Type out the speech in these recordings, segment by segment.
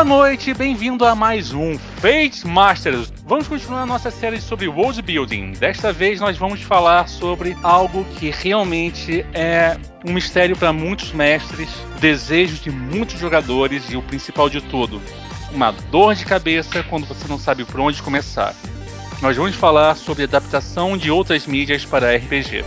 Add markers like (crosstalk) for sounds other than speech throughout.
Boa noite, bem-vindo a mais um Fate Masters. Vamos continuar a nossa série sobre world building. Desta vez nós vamos falar sobre algo que realmente é um mistério para muitos mestres, desejos de muitos jogadores e o principal de tudo, uma dor de cabeça quando você não sabe por onde começar. Nós vamos falar sobre adaptação de outras mídias para RPG.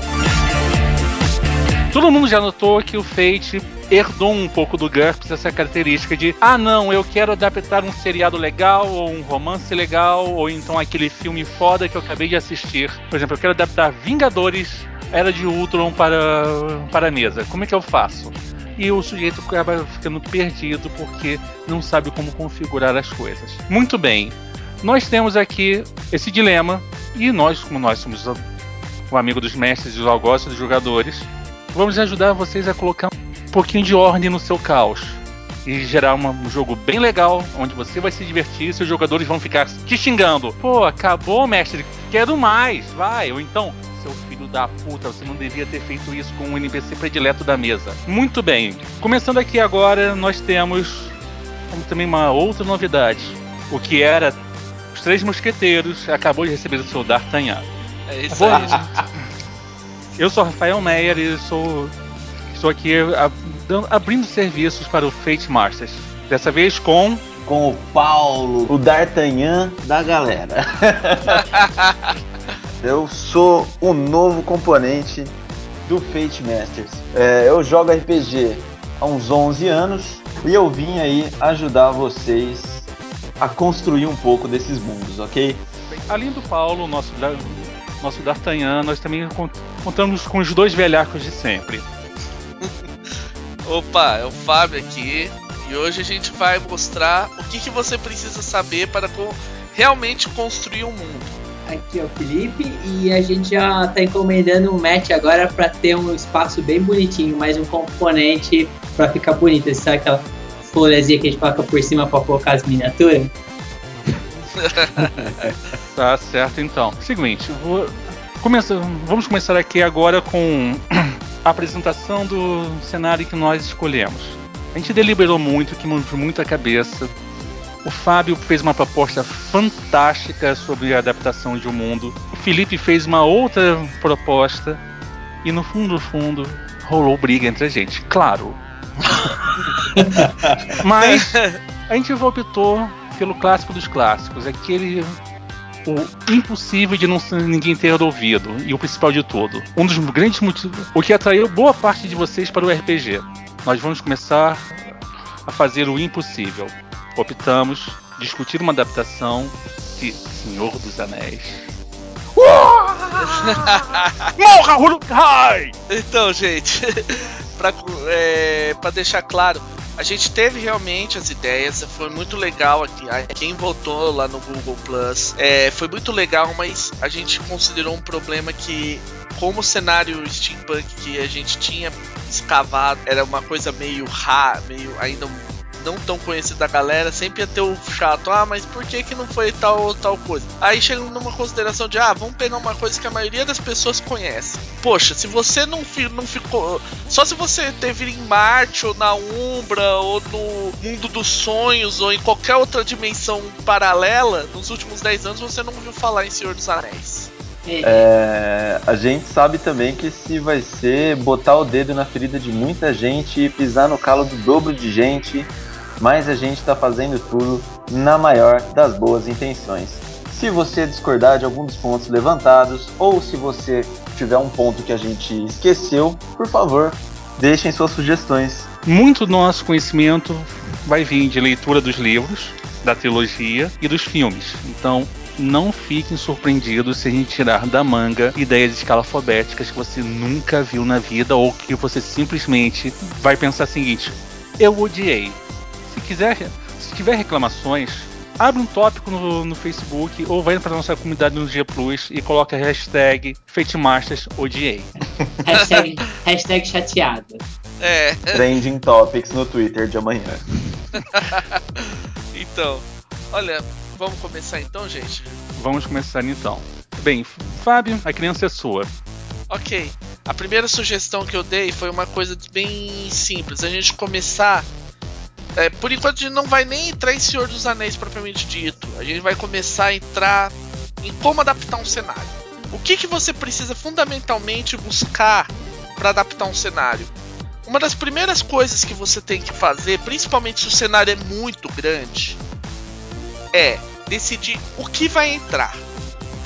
Todo mundo já notou que o Fate herdou um pouco do GURPS essa característica de ah não, eu quero adaptar um seriado legal ou um romance legal ou então aquele filme foda que eu acabei de assistir. Por exemplo, eu quero adaptar Vingadores Era de Ultron para, para a mesa. Como é que eu faço? E o sujeito acaba ficando perdido porque não sabe como configurar as coisas. Muito bem, nós temos aqui esse dilema e nós, como nós somos o amigo dos mestres e os algozes dos jogadores, vamos ajudar vocês a colocar pouquinho de ordem no seu caos e gerar uma, um jogo bem legal, onde você vai se divertir e seus jogadores vão ficar te xingando. Pô, acabou, mestre, quero mais, vai. Ou então, seu filho da puta, você não devia ter feito isso com o um NPC predileto da mesa. Muito bem, começando aqui agora, nós temos também uma outra novidade. O que era Os Três Mosqueteiros acabou de receber o seu D'Artagnan. É isso aí, gente. Eu sou Rafael Meyer e sou estou aqui abrindo serviços para o Fate Masters. Dessa vez com com o Paulo, o D'Artagnan da galera. (laughs) eu sou o novo componente do Fate Masters. É, eu jogo RPG há uns 11 anos e eu vim aí ajudar vocês a construir um pouco desses mundos, ok? Além do Paulo, nosso nosso D'Artagnan, nós também contamos com os dois velhacos de sempre. Opa, é o Fábio aqui e hoje a gente vai mostrar o que, que você precisa saber para co realmente construir um mundo. Aqui é o Felipe e a gente já está encomendando um match agora para ter um espaço bem bonitinho, mais um componente para ficar bonito. Sabe aquela folhazinha que a gente coloca por cima para colocar as miniaturas? (laughs) tá certo então. Seguinte, vou começar, vamos começar aqui agora com a apresentação do cenário que nós escolhemos. A gente deliberou muito, que de muita cabeça. O Fábio fez uma proposta fantástica sobre a adaptação de um mundo. O Felipe fez uma outra proposta. E no fundo, fundo, rolou briga entre a gente. Claro. (laughs) Mas a gente optou pelo clássico dos clássicos, aquele o impossível de não ninguém ter ouvido e o principal de tudo, um dos grandes motivos, o que atraiu boa parte de vocês para o RPG. Nós vamos começar a fazer o impossível. Optamos discutir uma adaptação de Senhor dos Anéis. (laughs) Morra! Então, gente, (laughs) para é, deixar claro, a gente teve realmente as ideias, foi muito legal aqui. Quem votou lá no Google Plus é, foi muito legal, mas a gente considerou um problema que, como o cenário steampunk que a gente tinha escavado era uma coisa meio rara, meio ainda não tão conhecido da galera, sempre ia ter o chato, ah, mas por que que não foi tal tal coisa? Aí chega numa consideração de, ah, vamos pegar uma coisa que a maioria das pessoas conhece. Poxa, se você não, não ficou. Só se você teve em Marte, ou na Umbra, ou no Mundo dos Sonhos, ou em qualquer outra dimensão paralela, nos últimos 10 anos você não ouviu falar em Senhor dos Anéis. É, a gente sabe também que se vai ser botar o dedo na ferida de muita gente pisar no calo do dobro de gente, mas a gente está fazendo tudo na maior das boas intenções. Se você discordar de algum dos pontos levantados, ou se você tiver um ponto que a gente esqueceu, por favor, deixem suas sugestões. Muito do nosso conhecimento vai vir de leitura dos livros, da trilogia e dos filmes. Então, não fiquem surpreendidos se a gente tirar da manga ideias escalafobéticas que você nunca viu na vida ou que você simplesmente vai pensar o seguinte: eu odiei. Se quiser, se tiver reclamações, abre um tópico no, no Facebook ou vai para nossa comunidade no G Plus e coloca a hashtag FateMasters odiei. (laughs) hashtag, hashtag chateado. É. Trending Topics no Twitter de amanhã. (laughs) então, olha, vamos começar então, gente? Vamos começar então. Bem, Fábio, a criança é sua. Ok. A primeira sugestão que eu dei foi uma coisa bem simples. A gente começar É, por enquanto a gente não vai nem entrar em Senhor dos Anéis propriamente dito. A gente vai começar a entrar em como adaptar um cenário. O que, que você precisa fundamentalmente buscar para adaptar um cenário? Uma das primeiras coisas que você tem que fazer, principalmente se o cenário é muito grande, é decidir o que vai entrar.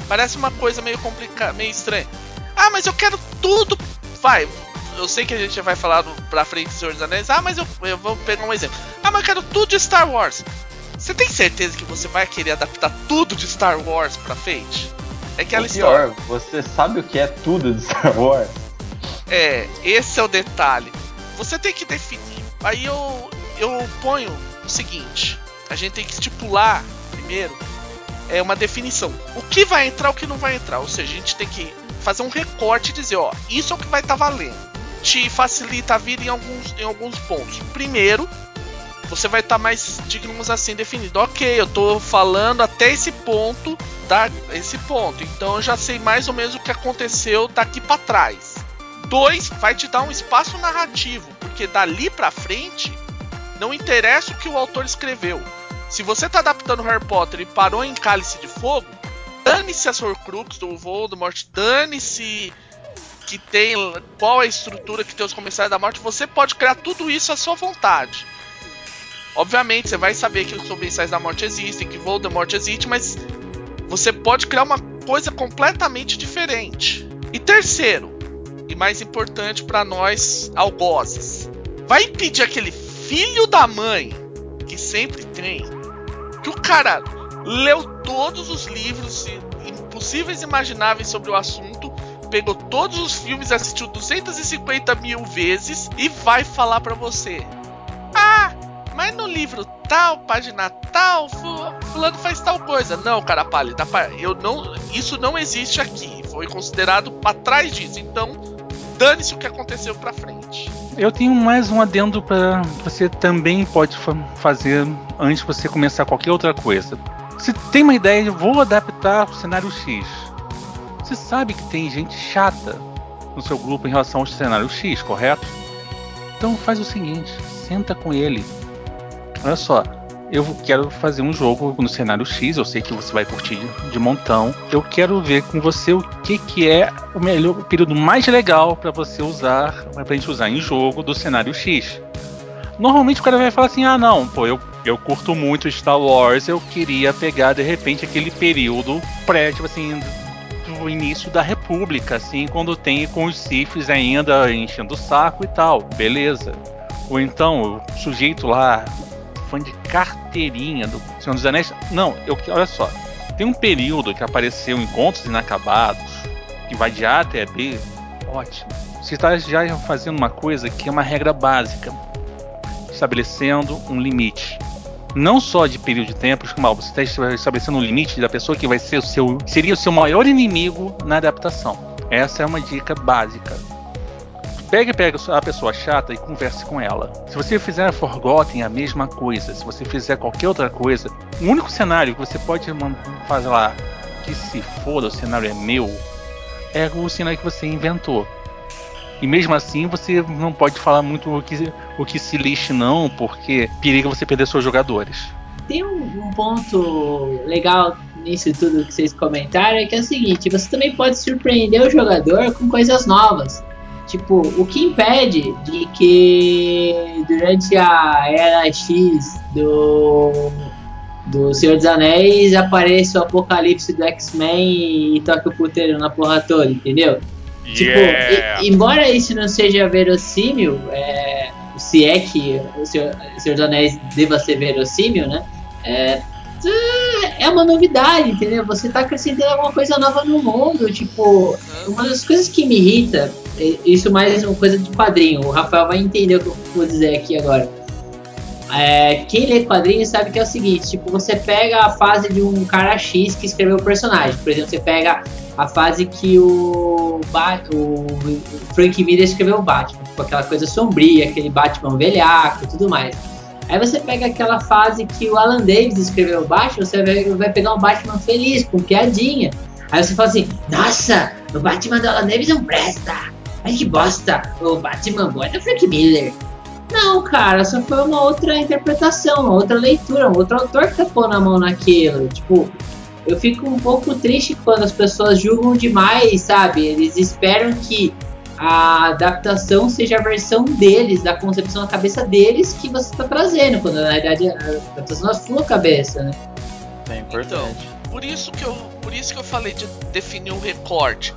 Parece uma coisa meio complicada, meio estranha. Ah, mas eu quero tudo. Vai, eu sei que a gente vai falar no, pra frente do Senhor dos Anéis. Ah, mas eu, eu vou pegar um exemplo. Ah, mas eu quero tudo de Star Wars. Você tem certeza que você vai querer adaptar tudo de Star Wars pra Fate? É aquela pior, história. Você sabe o que é tudo de Star Wars? É, esse é o detalhe. Você tem que definir. Aí eu, eu ponho o seguinte: a gente tem que estipular primeiro é uma definição. O que vai entrar, o que não vai entrar. Ou seja, a gente tem que fazer um recorte e dizer, ó, isso é o que vai estar tá valendo. Te facilita a vida em alguns, em alguns pontos. Primeiro, você vai estar tá mais, digamos assim, definido. Ok, eu estou falando até esse ponto, da, esse ponto. Então eu já sei mais ou menos o que aconteceu daqui para trás. Dois, vai te dar um espaço narrativo, porque dali para frente não interessa o que o autor escreveu. Se você tá adaptando Harry Potter e parou em Cálice de Fogo, dane-se a Horcrux do Voldemort, dane-se que tem qual a estrutura que tem os comissários da morte, você pode criar tudo isso à sua vontade. Obviamente, você vai saber que os comissários da morte existem, que Voldemort existe, mas você pode criar uma coisa completamente diferente. E terceiro, e mais importante para nós algozes, vai impedir aquele filho da mãe que sempre tem que o cara leu todos os livros impossíveis e imagináveis sobre o assunto, pegou todos os filmes, assistiu 250 mil vezes e vai falar para você: Ah, mas no livro tal, página tal, fulano faz tal coisa. Não, cara pálida, eu não, isso não existe aqui. Foi considerado para trás disso. Então, dane-se o que aconteceu para frente. Eu tenho mais um adendo para você também pode fazer antes de você começar qualquer outra coisa. Se tem uma ideia, vou adaptar o cenário X. Você sabe que tem gente chata no seu grupo em relação ao cenário X, correto? Então faz o seguinte, senta com ele. Olha só, eu quero fazer um jogo no cenário X, eu sei que você vai curtir de montão. Eu quero ver com você o que, que é o melhor o período mais legal para você usar, pra gente usar em jogo do cenário X. Normalmente o cara vai falar assim: "Ah, não, pô, eu eu curto muito Star Wars, eu queria pegar de repente aquele período pré, tipo assim, do início da República, assim, quando tem com os Siths ainda enchendo o saco e tal, beleza. Ou então o sujeito lá fã de carteirinha do Senhor dos Anéis. Não, eu, olha só. Tem um período que apareceu Encontros Inacabados, que vai de A até B. Ótimo. Você está já fazendo uma coisa que é uma regra básica, estabelecendo um limite. Não só de período de tempo, mal, você está estabelecendo um limite da pessoa que vai ser o seu, seria o seu maior inimigo na adaptação. Essa é uma dica básica Pegue, pegue a pessoa chata e converse com ela. Se você fizer Forgotten a mesma coisa, se você fizer qualquer outra coisa, o único cenário que você pode fazer lá que se for o cenário é meu, é o cenário que você inventou. E mesmo assim você não pode falar muito o que, o que se lixe não, porque periga você perder seus jogadores. Tem um, um ponto legal nisso tudo que vocês comentaram, é que é o seguinte, você também pode surpreender o jogador com coisas novas. Tipo, o que impede de que durante a era X do, do Senhor dos Anéis apareça o apocalipse do X-Men e toque o puteiro na porra toda, entendeu? Tipo, yeah. Tipo, e, embora isso não seja verossímil, é, se é que o Senhor, o Senhor dos Anéis deva ser verossímil, né? É, é uma novidade, entendeu? Você tá acrescentando alguma coisa nova no mundo. Tipo, uma das coisas que me irrita, isso mais uma coisa de quadrinho, o Rafael vai entender o que eu vou dizer aqui agora. É, quem lê quadrinho sabe que é o seguinte: tipo, você pega a fase de um cara X que escreveu o personagem. Por exemplo, você pega a fase que o, ba o Frank Miller escreveu o Batman, com aquela coisa sombria, aquele Batman velhaco e tudo mais. Aí você pega aquela fase que o Alan Davis escreveu o Batman, você vai, vai pegar um Batman feliz, com piadinha. Aí você fala assim, nossa, o Batman do Alan Davis não presta. Ai que bosta, o Batman bom é do Frank Miller. Não, cara, só foi uma outra interpretação, uma outra leitura, um outro autor que tá pondo a mão naquilo. Tipo, eu fico um pouco triste quando as pessoas julgam demais, sabe? Eles esperam que a adaptação seja a versão deles, da concepção na cabeça deles que você está trazendo, quando na verdade a adaptação é na sua cabeça, né? É importante. Então, por isso que eu, por isso que eu falei de definir um recorte.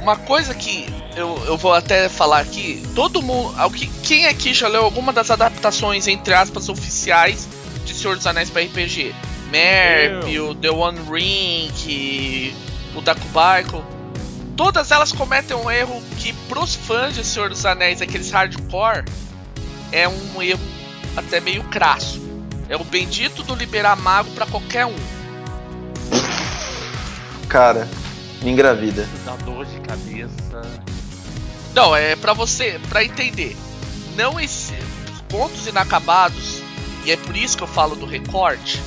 Uma coisa que eu, eu vou até falar aqui, todo mundo, quem aqui já leu alguma das adaptações entre aspas oficiais de Senhor dos Anéis para RPG? Merp, o The One Ring, o Dakubaiko, todas elas cometem um erro que pros fãs de Senhor dos Anéis, aqueles hardcore, é um erro até meio crasso. É o bendito do liberar mago para qualquer um. Cara, engravida. Dá dor de cabeça. Não, é para você, para entender. Não esse pontos inacabados, e é por isso que eu falo do recorte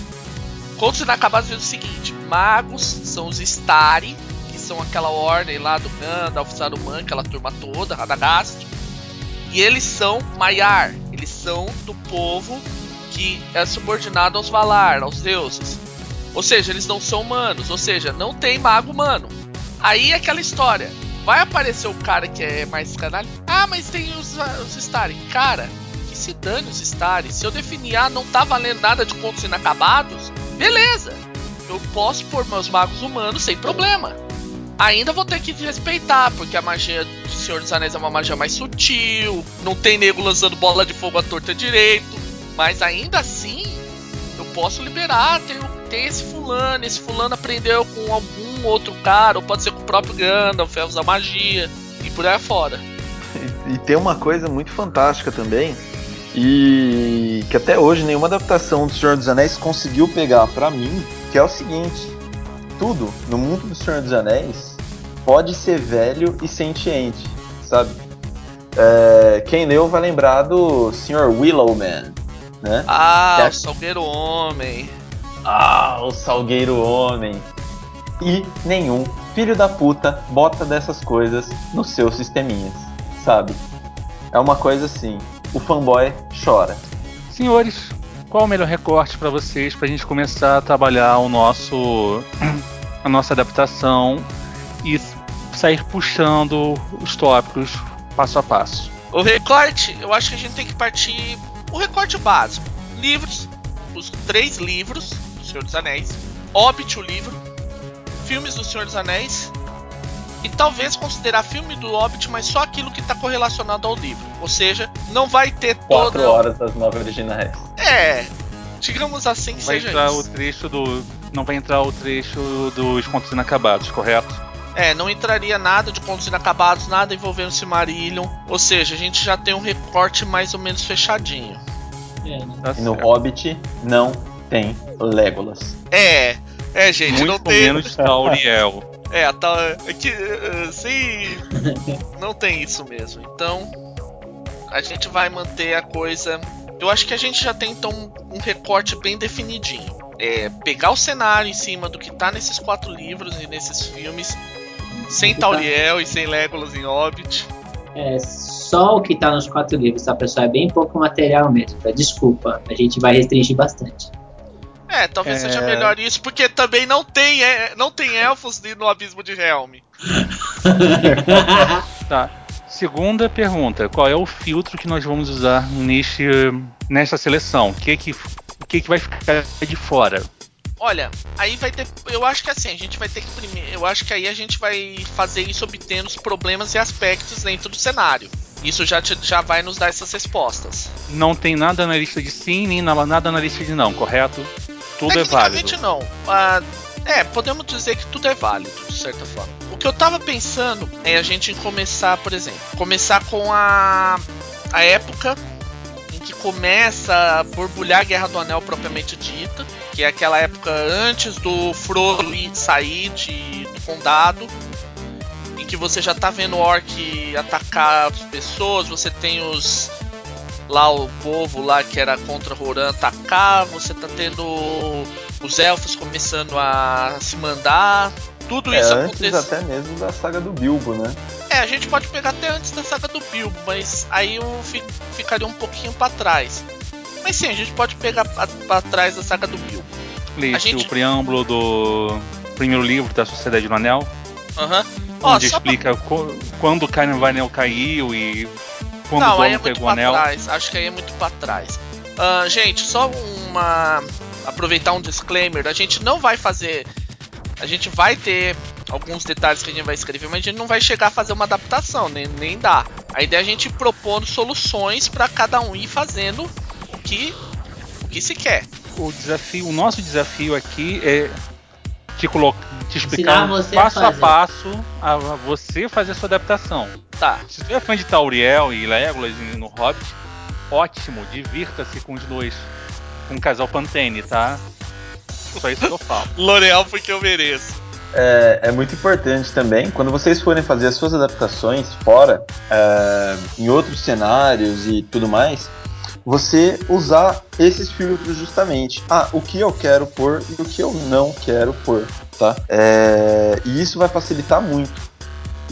Contos inacabados diz o seguinte: magos são os Stari, que são aquela ordem lá do Gandalf, Saruman, aquela turma toda, Radagast. E eles são Maiar, eles são do povo que é subordinado aos Valar, aos deuses. Ou seja, eles não são humanos, ou seja, não tem mago humano. Aí é aquela história. Vai aparecer o cara que é mais canalha. Ah, mas tem os, os Stari. Cara, que se dane os Stari. Se eu definir, ah, não tá valendo nada de contos inacabados, Beleza, eu posso pôr meus magos humanos sem problema. Ainda vou ter que respeitar, porque a magia do Senhor dos Anéis é uma magia mais sutil, não tem nego lançando bola de fogo à torta direito, mas ainda assim eu posso liberar, tem, tem esse fulano, esse fulano aprendeu com algum outro cara, ou pode ser com o próprio Gandalf, é usar magia, e por aí fora. E, e tem uma coisa muito fantástica também, e que até hoje nenhuma adaptação do Senhor dos Anéis conseguiu pegar para mim, que é o seguinte: tudo no mundo do Senhor dos Anéis pode ser velho e sentiente, sabe? É, quem leu vai lembrar do Sr. Willowman, né? Ah, é... o Salgueiro Homem. Ah, o Salgueiro Homem. E nenhum filho da puta bota dessas coisas nos seus sisteminhas, sabe? É uma coisa assim o fanboy chora. Senhores, qual o melhor recorte para vocês para a gente começar a trabalhar o nosso (clears throat) a nossa adaptação e sair puxando os tópicos passo a passo? O recorte, eu acho que a gente tem que partir o recorte básico. Livros, os três livros Senhor dos Anéis, Hobbit o livro, filmes do Senhor dos Anéis e talvez considerar filme do Hobbit, mas só aquilo que está correlacionado ao livro. Ou seja, não vai ter Quatro toda... horas das nove originais. É, digamos assim que vai seja entrar isso. o trecho do não vai entrar o trecho dos contos inacabados, correto? É, não entraria nada de contos inacabados, nada envolvendo Silmarillion. Ou seja, a gente já tem um recorte mais ou menos fechadinho. É, né? tá e no Hobbit não tem Legolas. É, é, gente, Muito não tem. menos Tauriel. (laughs) É, tá. É que. Assim. não tem isso mesmo. Então. A gente vai manter a coisa. Eu acho que a gente já tem então um recorte bem definidinho. É pegar o cenário em cima do que tá nesses quatro livros e nesses filmes. Sem tá. Tauriel e sem Legolas em Hobbit. É, só o que tá nos quatro livros, tá, pessoal? É bem pouco material mesmo. Tá? Desculpa, a gente vai restringir bastante. É, talvez é... seja melhor isso, porque também não tem, é, não tem elfos no abismo de Helm. (laughs) tá. Segunda pergunta: qual é o filtro que nós vamos usar neste, nesta seleção? O que, que, o que, que vai ficar de fora? Olha, aí vai ter. Eu acho que assim, a gente vai ter que primeiro. Eu acho que aí a gente vai fazer isso obtendo os problemas e aspectos dentro do cenário. Isso já, te, já vai nos dar essas respostas. Não tem nada na lista de sim, nem nada na lista de não, correto? Tudo é válido. não. Ah, é, podemos dizer que tudo é válido, de certa forma. O que eu tava pensando é a gente começar, por exemplo, começar com a, a época em que começa a borbulhar a Guerra do Anel propriamente dita, que é aquela época antes do Frodo sair de, do condado, em que você já tá vendo o Orc atacar as pessoas, você tem os lá o povo lá que era contra Roran atacar, você tá tendo os elfos começando a se mandar, tudo é, isso antes até mesmo da saga do Bilbo, né? É, a gente pode pegar até antes da saga do Bilbo, mas aí eu fi, ficaria um pouquinho para trás. Mas sim, a gente pode pegar para trás da saga do Bilbo. A gente- o preâmbulo do primeiro livro da Sociedade do Anel, Aham. Ó, onde pra- explica co- quando o o Anel caiu e quando Não, o aí é muito pra anel. trás. Acho que aí é muito pra trás. Ah, gente, só uma. Aproveitar um disclaimer: a gente não vai fazer. A gente vai ter alguns detalhes que a gente vai escrever, mas a gente não vai chegar a fazer uma adaptação, nem, nem dá. A ideia é a gente propor soluções pra cada um ir fazendo o que, o que se quer. O desafio, o nosso desafio aqui é te, colo- te explicar você a passo a, fazer. passo a você fazer a sua adaptação. Tá. Se tu é fã de Tauriel e Legolas no Hobbit, ótimo, divirta-se com os dois. Com o casal Pantene, tá? Só isso que eu falo. (laughs) L'Oreal porque eu mereço. É, é muito importante também, quando vocês forem fazer as suas adaptações fora, é, em outros cenários e tudo mais, você usar esses filtros justamente. Ah, o que eu quero pôr e o que eu não quero pôr, tá? É, e isso vai facilitar muito.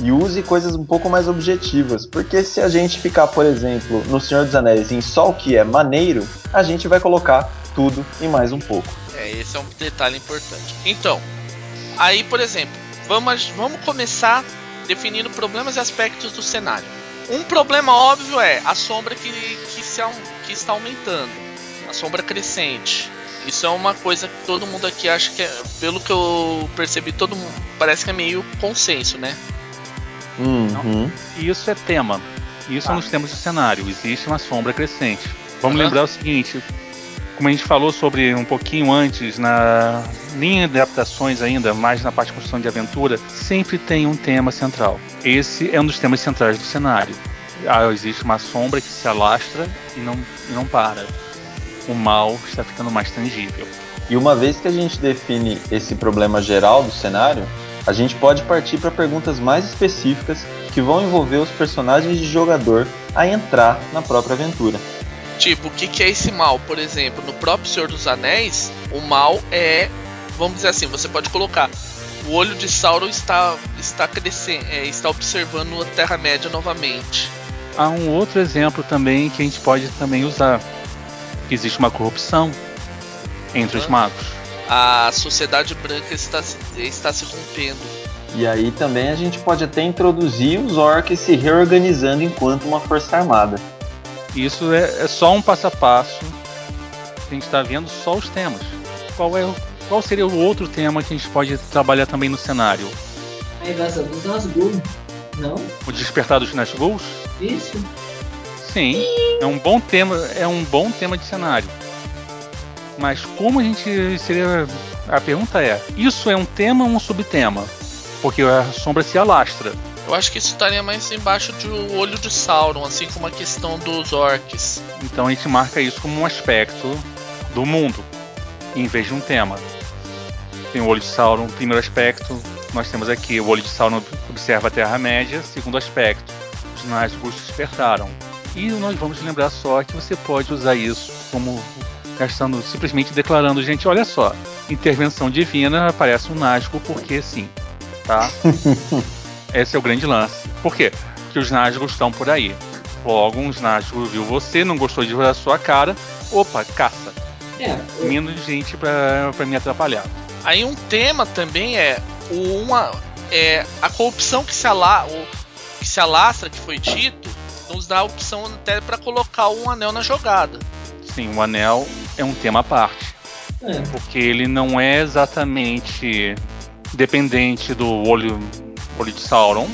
E use coisas um pouco mais objetivas, porque se a gente ficar, por exemplo, no Senhor dos Anéis em só o que é maneiro, a gente vai colocar tudo e mais um pouco. É, esse é um detalhe importante. Então, aí, por exemplo, vamos, vamos começar definindo problemas e aspectos do cenário. Um problema óbvio é a sombra que, que, se, que está aumentando, a sombra crescente. Isso é uma coisa que todo mundo aqui acha que é, pelo que eu percebi, todo mundo parece que é meio consenso, né? Uhum. E isso é tema. Isso Tá. é nos temas do cenário. Existe uma sombra crescente. Vamos Aham. lembrar o seguinte: como a gente falou sobre um pouquinho antes, na linha de adaptações ainda, mais na parte de construção de aventura, sempre tem um tema central. Esse é um dos temas centrais do cenário. Ah, existe uma sombra que se alastra e não, e não para. O mal está ficando mais tangível. E uma vez que a gente define esse problema geral do cenário, a gente pode partir para perguntas mais específicas que vão envolver os personagens de jogador a entrar na própria aventura. Tipo, o que, que é esse mal? Por exemplo, no próprio Senhor dos Anéis, o mal é, vamos dizer assim, você pode colocar o olho de Sauron está está crescendo, é, está observando a Terra Média novamente. Há um outro exemplo também que a gente pode também usar. Que existe uma corrupção entre os Aham. magos. A sociedade branca está se, está se rompendo. E aí também a gente pode até introduzir os orcs se reorganizando enquanto uma força armada. Isso é, é só um passo a passo. A gente está vendo só os temas. Qual, é, o- qual seria o outro tema que a gente pode trabalhar também no cenário? A invasão dos Nazgûl. Não? O despertar dos Nazgûls? Isso? Sim, é um bom tema, é um bom tema de cenário. Mas como a gente seria a pergunta é, isso é um tema ou um subtema? Porque a sombra se alastra. Eu acho que isso estaria mais embaixo do olho de Sauron, assim como a questão dos orcs. Então a gente marca isso como um aspecto do mundo, em vez de um tema. Tem o olho de Sauron, primeiro aspecto. Nós temos aqui o olho de Sauron observa a Terra-média, segundo aspecto. Os Nazgûl despertaram. E nós vamos lembrar só que você pode usar isso como gastando, simplesmente declarando, gente, olha só, intervenção divina aparece um Nazgûl porque sim, tá? (laughs) Esse é o grande lance. Por quê? Porque os Nazgûl estão por aí. Logo, uns Nazgûl viu você, não gostou de ver a sua cara. Opa, caça. É, o- Menos gente pra, pra me atrapalhar. Aí um tema também é o- uma é a corrupção que se ala, que se alastra, que foi dito, nos dá a opção até para colocar um anel na jogada. Sim, o anel é um tema à parte. é. Porque ele não é exatamente dependente do olho, olho de Sauron.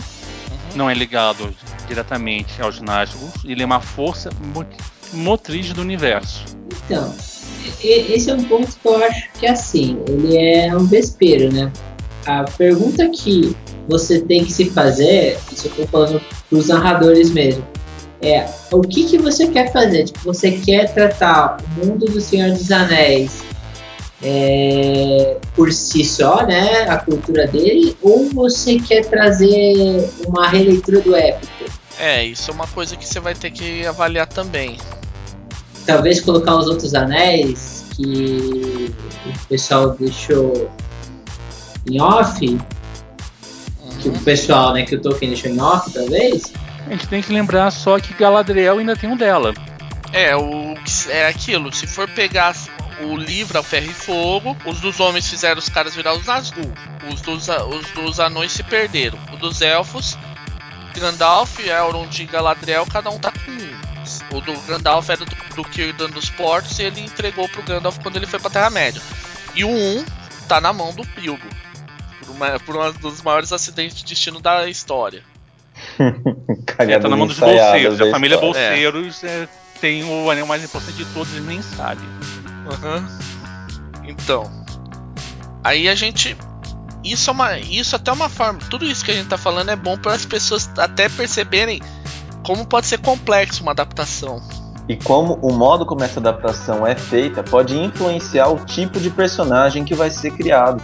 Não é ligado diretamente aos Nazgûl. Ele é uma força mo- motriz do universo. Então, esse é um ponto que eu acho que é assim, ele é um vespeiro, né? A pergunta que você tem que se fazer, isso eu tô falando pros narradores mesmo, é o que, que você quer fazer? Tipo, você quer tratar o mundo do Senhor dos Anéis é, por si só, né? A cultura dele, ou você quer trazer uma releitura do épico? É, isso é uma coisa que você vai ter que avaliar também. talvez colocar os outros anéis que o pessoal deixou em off, o pessoal, né, que o Tolkien deixou em off, talvez. A gente tem que lembrar só que Galadriel ainda tem um dela. É, o, é aquilo, se for pegar o livro, o Ferro e Fogo, os dos homens fizeram os caras virar os Nazgûl. Os dos, os dos anões se perderam. O dos elfos, Gandalf, Elrond e Galadriel, cada um tá com um. O do Gandalf era do, do Círdan dos Portos e ele entregou pro Gandalf quando ele foi pra Terra-média. E o 1 um tá na mão do Bilbo. Por, uma, por um dos maiores acidentes de destino da história. (laughs) é, tá na mão dos bolseiros. A família Bolseiros é. É, tem o anel mais importante de todos e nem sabe. Uhum. Então. Aí a gente. Isso é uma. Isso até uma forma. Tudo isso que a gente tá falando é bom para as pessoas até perceberem como pode ser complexo uma adaptação. E como o modo como essa adaptação é feita pode influenciar o tipo de personagem que vai ser criado,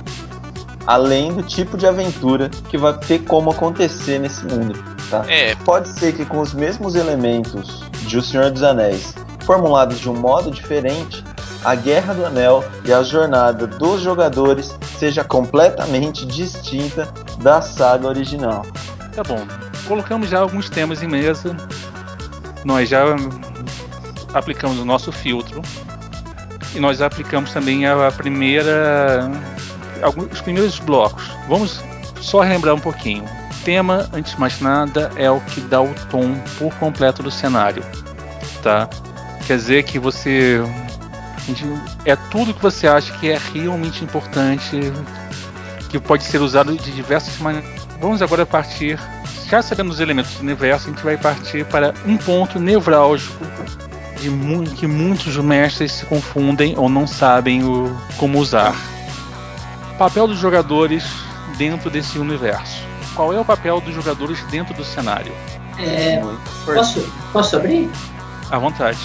além do tipo de aventura que vai ter como acontecer nesse mundo. Tá? É. Pode ser que com os mesmos elementos de O Senhor dos Anéis, formulados de um modo diferente, a Guerra do Anel e a jornada dos jogadores seja completamente distinta da saga original. Tá bom. Colocamos já alguns temas em mesa. Nós já aplicamos o nosso filtro e nós aplicamos também a primeira alguns, os primeiros blocos. Vamos só relembrar um pouquinho. O tema, antes de mais nada, é o que dá o tom por completo do cenário, tá? Quer dizer que você é tudo que você acha que é realmente importante, que pode ser usado de diversas maneiras. Vamos agora partir, já sabendo os elementos do universo, a gente vai partir para um ponto nevrálgico de mu que muitos mestres se confundem ou não sabem o, como usar. Papel dos jogadores dentro desse universo. Qual é o papel dos jogadores dentro do cenário? É, posso, posso abrir? À vontade.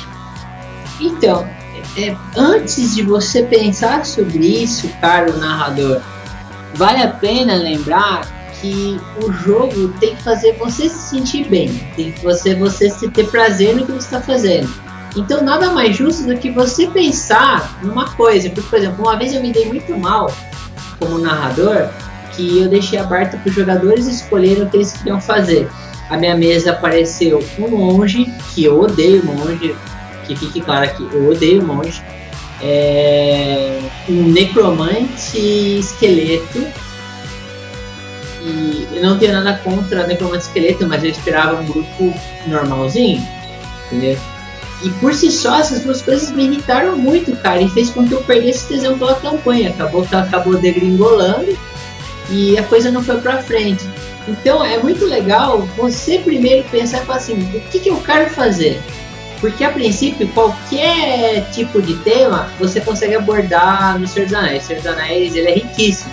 Então, é, antes de você pensar sobre isso, caro narrador, vale a pena lembrar que o jogo tem que fazer você se sentir bem, tem que fazer você se ter prazer no que você está fazendo. Então nada mais justo do que você pensar numa coisa. Porque, por exemplo, uma vez eu me dei muito mal como narrador, que eu deixei aberto para os jogadores escolherem o que eles queriam fazer. A minha mesa apareceu um monge, que eu odeio monge, que fique claro que eu odeio monge. É, um necromante esqueleto. E eu não tenho nada contra necromante esqueleto, mas eu esperava um grupo normalzinho. Entendeu? E por si só, essas duas coisas me irritaram muito, cara, e fez com que eu perdesse tesão pela campanha. Acabou, acabou degringolando e a coisa não foi pra frente. Então é muito legal você primeiro pensar e falar assim: o que, que eu quero fazer? Porque a princípio, qualquer tipo de tema você consegue abordar no Senhor dos Anéis. O Senhor dos Anéis ele é riquíssimo.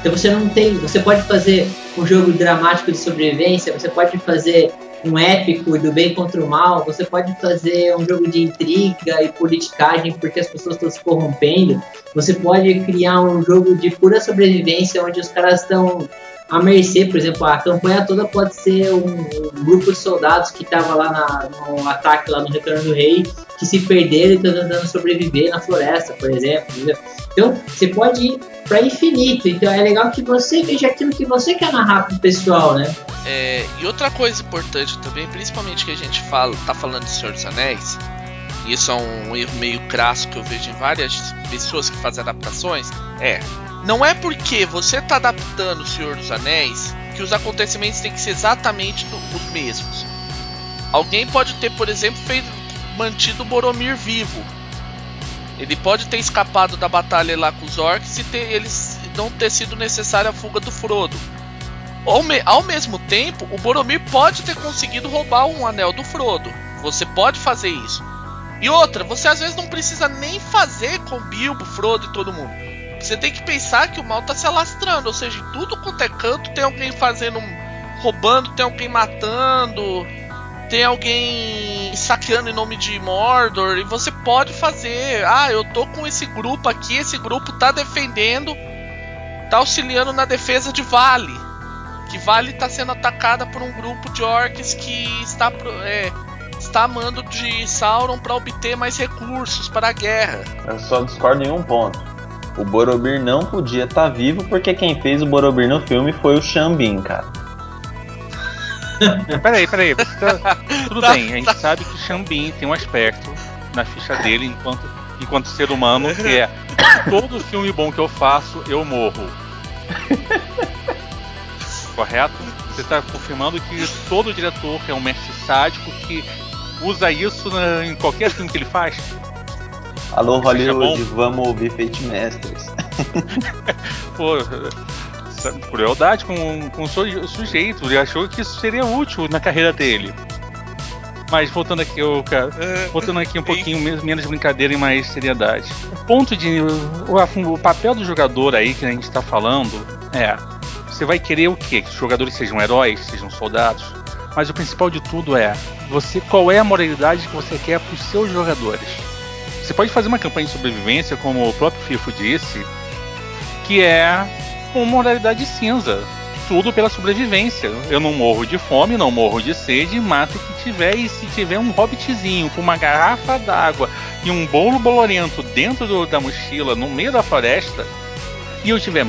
Então você não tem. Você pode fazer um jogo dramático de sobrevivência, você pode fazer um épico do bem contra o mal, você pode fazer um jogo de intriga e politicagem porque as pessoas estão se corrompendo, você pode criar um jogo de pura sobrevivência onde os caras estão à mercê, por exemplo, a campanha toda pode ser um, um grupo de soldados que estava lá na, no ataque lá no Retorno do Rei, que se perderam e estão tentando sobreviver na floresta, por exemplo. Entendeu? Então, você pode ir para infinito. Então, é legal que você veja aquilo que você quer narrar pro pessoal, né? É, e outra coisa importante também, principalmente que a gente fala, tá falando de Senhor dos Anéis, e isso é um erro meio crasso que eu vejo em várias pessoas que fazem adaptações, é não é porque você está adaptando o Senhor dos Anéis que os acontecimentos têm que ser exatamente os mesmos. Alguém pode ter, por exemplo, feito, mantido Boromir vivo. Ele pode ter escapado da batalha lá com os orcs e ter, eles não ter sido necessária a fuga do Frodo. Ao, me, ao mesmo tempo, o Boromir pode ter conseguido roubar um anel do Frodo. Você pode fazer isso. E outra, você às vezes não precisa nem fazer com Bilbo, Frodo e todo mundo. Você tem que pensar que o mal tá se alastrando, ou seja, em tudo quanto é canto tem alguém fazendo. roubando, tem alguém matando, tem alguém saqueando em nome de Mordor, e você pode fazer. Ah, eu tô com esse grupo aqui, esse grupo tá defendendo, tá auxiliando na defesa de Vale. Que Vale tá sendo atacada por um grupo de orcs que está. É, está amando de Sauron para obter mais recursos para a guerra. Eu só discordo em um ponto o Boromir não podia estar tá vivo porque quem fez o Boromir no filme foi o Xambin, cara. (laughs) Peraí, peraí. (laughs) Tá, tudo tá, bem, a gente tá. sabe que Xambin tem um aspecto na ficha dele enquanto, enquanto ser humano que é todo filme bom que eu faço, eu morro. (laughs) Correto? Você está confirmando que todo diretor é um mestre sádico que usa isso na, em qualquer filme que ele faz? Alô, Hollywood, vamos ouvir Fate Masters. (laughs) Pô, crueldade com, com o sujeito. Ele achou que isso seria útil na carreira dele. Mas voltando aqui, eu, cara, é. voltando aqui um pouquinho menos brincadeira e mais seriedade. O ponto de. O, o papel do jogador aí que a gente está falando é. Você vai querer o quê? Que os jogadores sejam heróis, sejam soldados. Mas o principal de tudo é você qual é a moralidade que você quer para os seus jogadores. Você pode fazer uma campanha de sobrevivência, como o próprio FIFO disse, que é com moralidade cinza. Tudo pela sobrevivência. Eu não morro de fome, não morro de sede, mato o que tiver. E se tiver um hobbitzinho com uma garrafa d'água e um bolo bolorento dentro do, da mochila, no meio da floresta, e eu tiver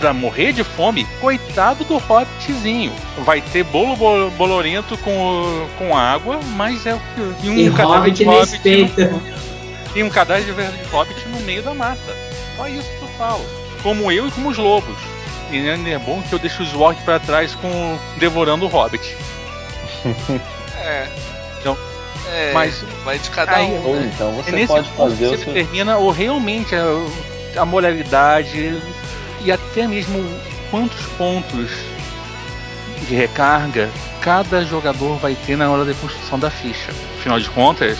para morrer de fome, coitado do hobbitzinho. Vai ter bolo bolorento com, com água, mas é e um e cadáver de hobbit. No, e um cadáver de hobbit no meio da mata. Só isso que eu falo como eu e como os lobos. E é bom que eu deixo os orcs para trás com devorando o hobbit. (laughs) é. Então, é, mas vai de cada aí, um. Ou né? então você é nesse pode fazer você seu... determina ou realmente a, a moralidade e até mesmo quantos pontos de recarga cada jogador vai ter na hora da construção da ficha. Afinal de contas,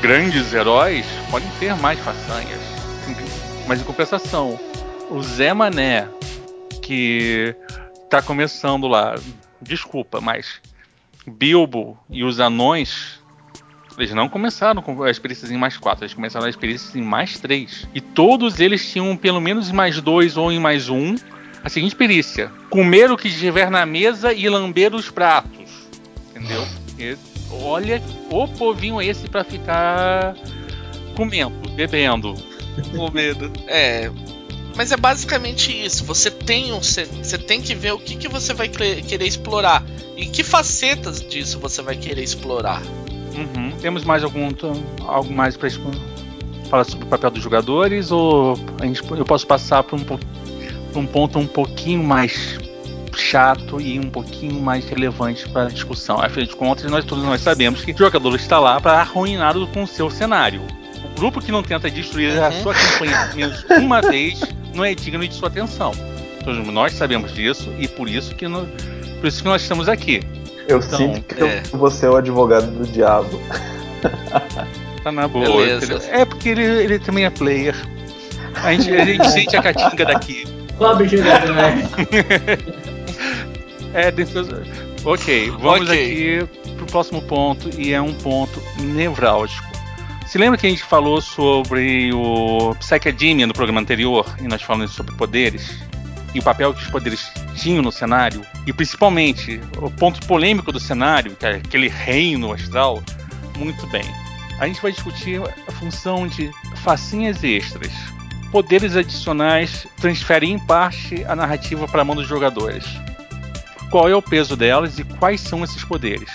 grandes heróis podem ter mais façanhas. Mas em compensação, o Zé Mané, que tá começando lá, desculpa, mas Bilbo e os anões, eles não começaram com a experiência em mais quatro, eles começaram a experiência em mais três. E todos eles tinham pelo menos mais dois ou em mais um a seguinte perícia: comer o que estiver na mesa e lamber os pratos. Entendeu? E olha o povinho esse para ficar comendo, bebendo. Comendo. É, mas é basicamente isso. Você tem um, você tem que ver o que, que você vai querer explorar e que facetas disso você vai querer explorar. Uhum. Temos mais algum algo mais para falar sobre o papel dos jogadores ou gente, eu posso passar para um, um ponto um pouquinho mais chato e um pouquinho mais relevante para a discussão. Afinal de contas, nós todos nós sabemos que o jogador está lá para arruinar com o seu cenário. O grupo que não tenta destruir uhum. a sua campanha menos uma vez não é digno de sua atenção. Todos nós sabemos disso e por isso que, no, por isso que nós estamos aqui. Eu então, sinto que é. eu vou ser o advogado do diabo. (laughs) Tá na boa. É porque ele, ele também é player. A gente, a gente (laughs) sente a catinga daqui. Pobre jogador, né? (laughs) é, defesa. Ok, vamos okay. aqui pro próximo ponto e é um ponto nevrálgico. Se lembra que a gente falou sobre o Psychedemia no programa anterior e nós falamos sobre poderes? E o papel que os poderes tinham no cenário? E principalmente o ponto polêmico do cenário, que é aquele reino astral? Muito bem. A gente vai discutir a função de facinhas extras. Poderes adicionais transferem em parte a narrativa para a mão dos jogadores. Qual é o peso delas e quais são esses poderes?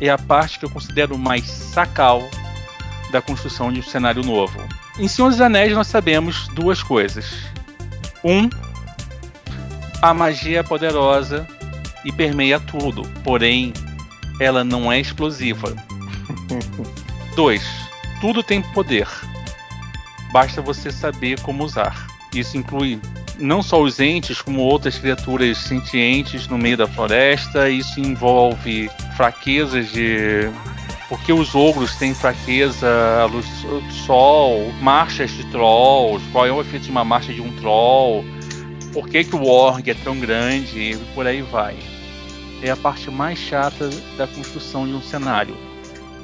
É a parte que eu considero mais sacal da construção de um cenário novo. Em Senhor dos Anéis nós sabemos duas coisas. Um, a magia é poderosa e permeia tudo, porém ela não é explosiva. (laughs) Dois, tudo tem poder. Basta você saber como usar. Isso inclui não só os entes, como outras criaturas sentientes no meio da floresta. Isso envolve fraquezas de porque os ogros têm fraqueza à luz do sol, marchas de trolls, qual é o efeito de uma marcha de um troll, por que, que o org é tão grande e por aí vai. É a parte mais chata da construção de um cenário,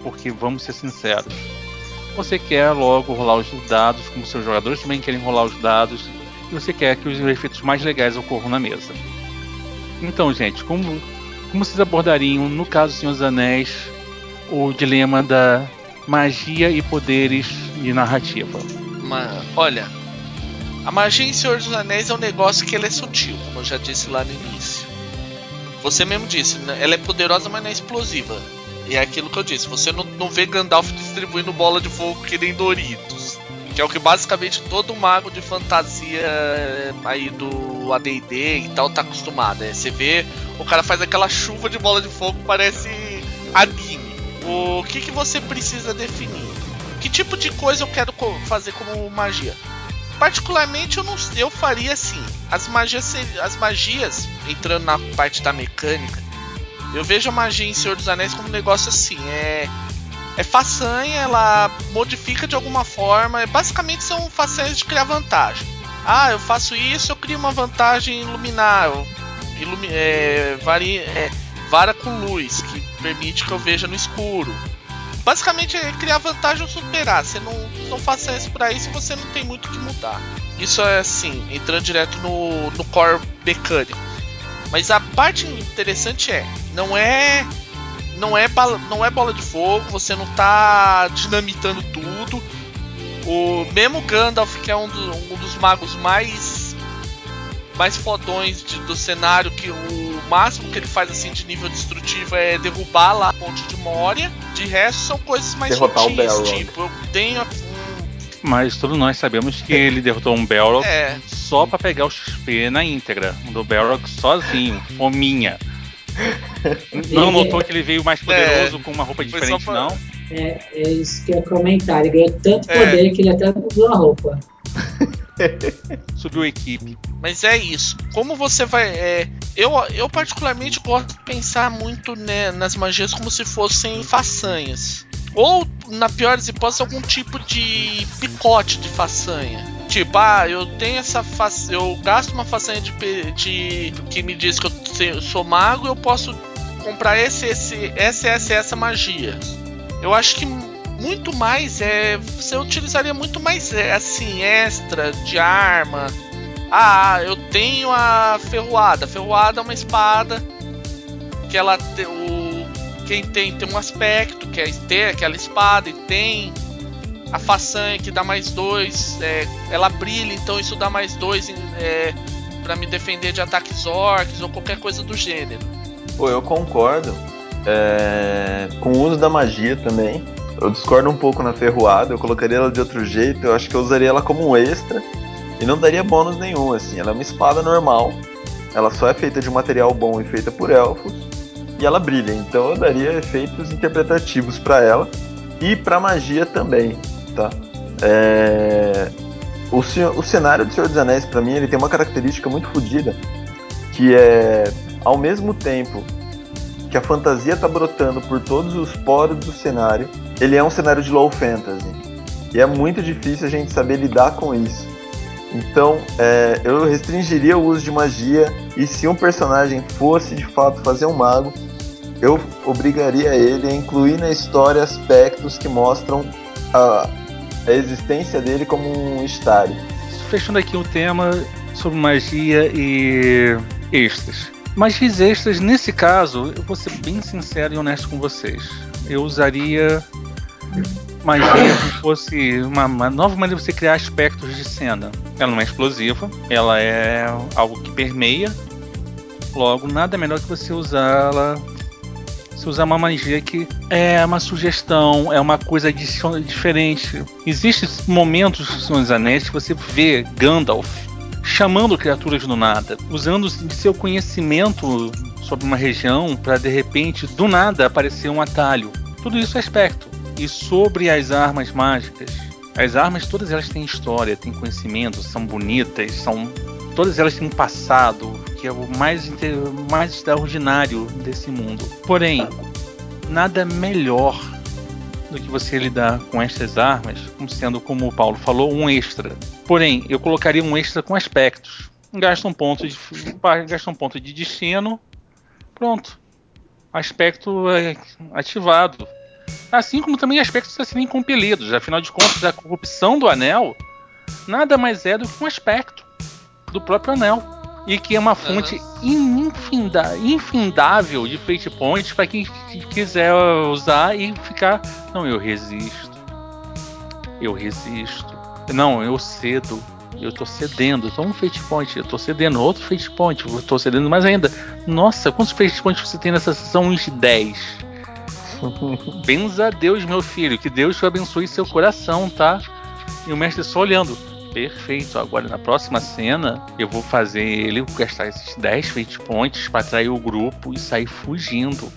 porque vamos ser sinceros, você quer logo rolar os dados, como seus jogadores também querem rolar os dados, e você quer que os efeitos mais legais ocorram na mesa. Então, gente, como, como vocês abordariam, no caso do Senhor dos Anéis, o dilema da magia e poderes de narrativa. Mas, olha, a magia em Senhor dos Anéis é um negócio que é sutil, como eu já disse lá no início. você mesmo disse, né, ela é poderosa, mas não é explosiva. E é aquilo que eu disse, você não, não vê Gandalf distribuindo bola de fogo que nem Doritos. Que é o que basicamente todo mago de fantasia eh, aí do AD&D e tal tá acostumado. Né? Você vê, o cara faz aquela chuva de bola de fogo, parece anime. O que, que você precisa definir? Que tipo de coisa eu quero fazer como magia? Particularmente eu não eu faria assim. As magias as magias entrando na parte da mecânica. Eu vejo a magia em Senhor dos Anéis como um negócio assim, é é façanha, ela modifica de alguma forma, basicamente são façanhas de criar vantagem. Ah, eu faço isso, eu crio uma vantagem iluminar, ilumi é, vari é, vara com luz, que permite que eu veja no escuro. Basicamente é criar vantagem ou superar. Você não, não faça isso por aí se você não tem muito o que mudar. Isso é assim, entrando direto no, no core mecânico. Mas a parte interessante é, não é não é bala, não é bola de fogo, você não tá dinamitando tudo. O mesmo Gandalf, que é um, do, um dos magos mais mais fodões de, do cenário, que o máximo que ele faz assim de nível destrutivo é derrubar lá a ponte de Moria. De resto são coisas mais Derrotar sutis, tipo, eu tenho um mas todos nós sabemos que ele derrotou um Belrock é. só para pegar o XP na íntegra. Do Belrock sozinho, fominha. (laughs) Não notou que ele veio mais poderoso é. com uma roupa diferente, pra... não? É, é isso que eu ia comentar. Ele ganhou tanto é. poder que ele até mudou a roupa. Subiu a equipe. Mas é isso. Como você vai. É, eu, eu, particularmente, gosto de pensar muito né, nas magias como se fossem façanhas. Ou, na pior das hipóteses, algum tipo de picote de façanha. Tipo, ah, eu tenho essa façanha. Eu gasto uma façanha de, de. que me diz que eu sou mago eu posso comprar esse, esse, essa, essa, essa magia. Eu acho que muito mais é. Você utilizaria muito mais é, assim, extra de arma. Ah, eu tenho a ferroada. A ferroada é uma espada que ela o quem tem tem um aspecto que é ter aquela espada e tem a façanha que dá mais dois. É, ela brilha, então isso dá mais dois é, para me defender de ataques orcs ou qualquer coisa do gênero. Pô, eu concordo. É, com o uso da magia também. Eu discordo um pouco na ferroada, eu colocaria ela de outro jeito, eu acho que eu usaria ela como um extra e não daria bônus nenhum, assim. Ela é uma espada normal, ela só é feita de material bom e feita por elfos, e ela brilha, então eu daria efeitos interpretativos para ela e para magia também, tá? É... O, o cenário do Senhor dos Anéis, para mim, ele tem uma característica muito fodida, que é, ao mesmo tempo que a fantasia está brotando por todos os poros do cenário, ele é um cenário de low fantasy. E é muito difícil a gente saber lidar com isso. Então, é, eu restringiria o uso de magia e se um personagem fosse de fato fazer um mago, eu obrigaria ele a incluir na história aspectos que mostram a, a existência dele como um estário. Fechando aqui o tema sobre magia e extras. Magias extras, nesse caso, eu vou ser bem sincero e honesto com vocês. Eu usaria magia fosse uma, uma, nova maneira de você criar aspectos de cena. Ela não é explosiva, ela é algo que permeia. Logo, nada melhor que você usá-la. Se usar uma magia que é uma sugestão, é uma coisa diferente. Existem momentos nos Senhor dos Anéis que você vê Gandalf chamando criaturas do nada, usando de seu conhecimento sobre uma região para de repente do nada aparecer um atalho. Tudo isso é aspecto. E sobre as armas mágicas, as armas todas elas têm história, têm conhecimento, são bonitas, são todas elas têm um passado que é o mais mais extraordinário desse mundo. Porém, nada melhor do que você lidar com estas armas, como sendo, como o Paulo falou, um extra. Porém, eu colocaria um extra com aspectos. Gasta um ponto de, gasta um ponto de destino. Pronto. Aspecto é ativado. Assim como também aspectos a serem compelidos. Afinal de contas, a corrupção do anel nada mais é do que um aspecto do próprio anel e que é uma fonte uhum. infinda, infindável de fate points para quem quiser usar e ficar. Não, eu resisto. Eu resisto. Não, eu cedo. Eu tô cedendo, então um fate point, eu tô cedendo, outro fate point, eu tô cedendo mais ainda. Nossa, quantos fate points você tem nessa sessão? Uns 10. (laughs) Benza a Deus, meu filho, que Deus te abençoe seu coração, tá? E o mestre só olhando. Perfeito, agora na próxima cena eu vou fazer ele gastar esses 10 fate points para atrair o grupo e sair fugindo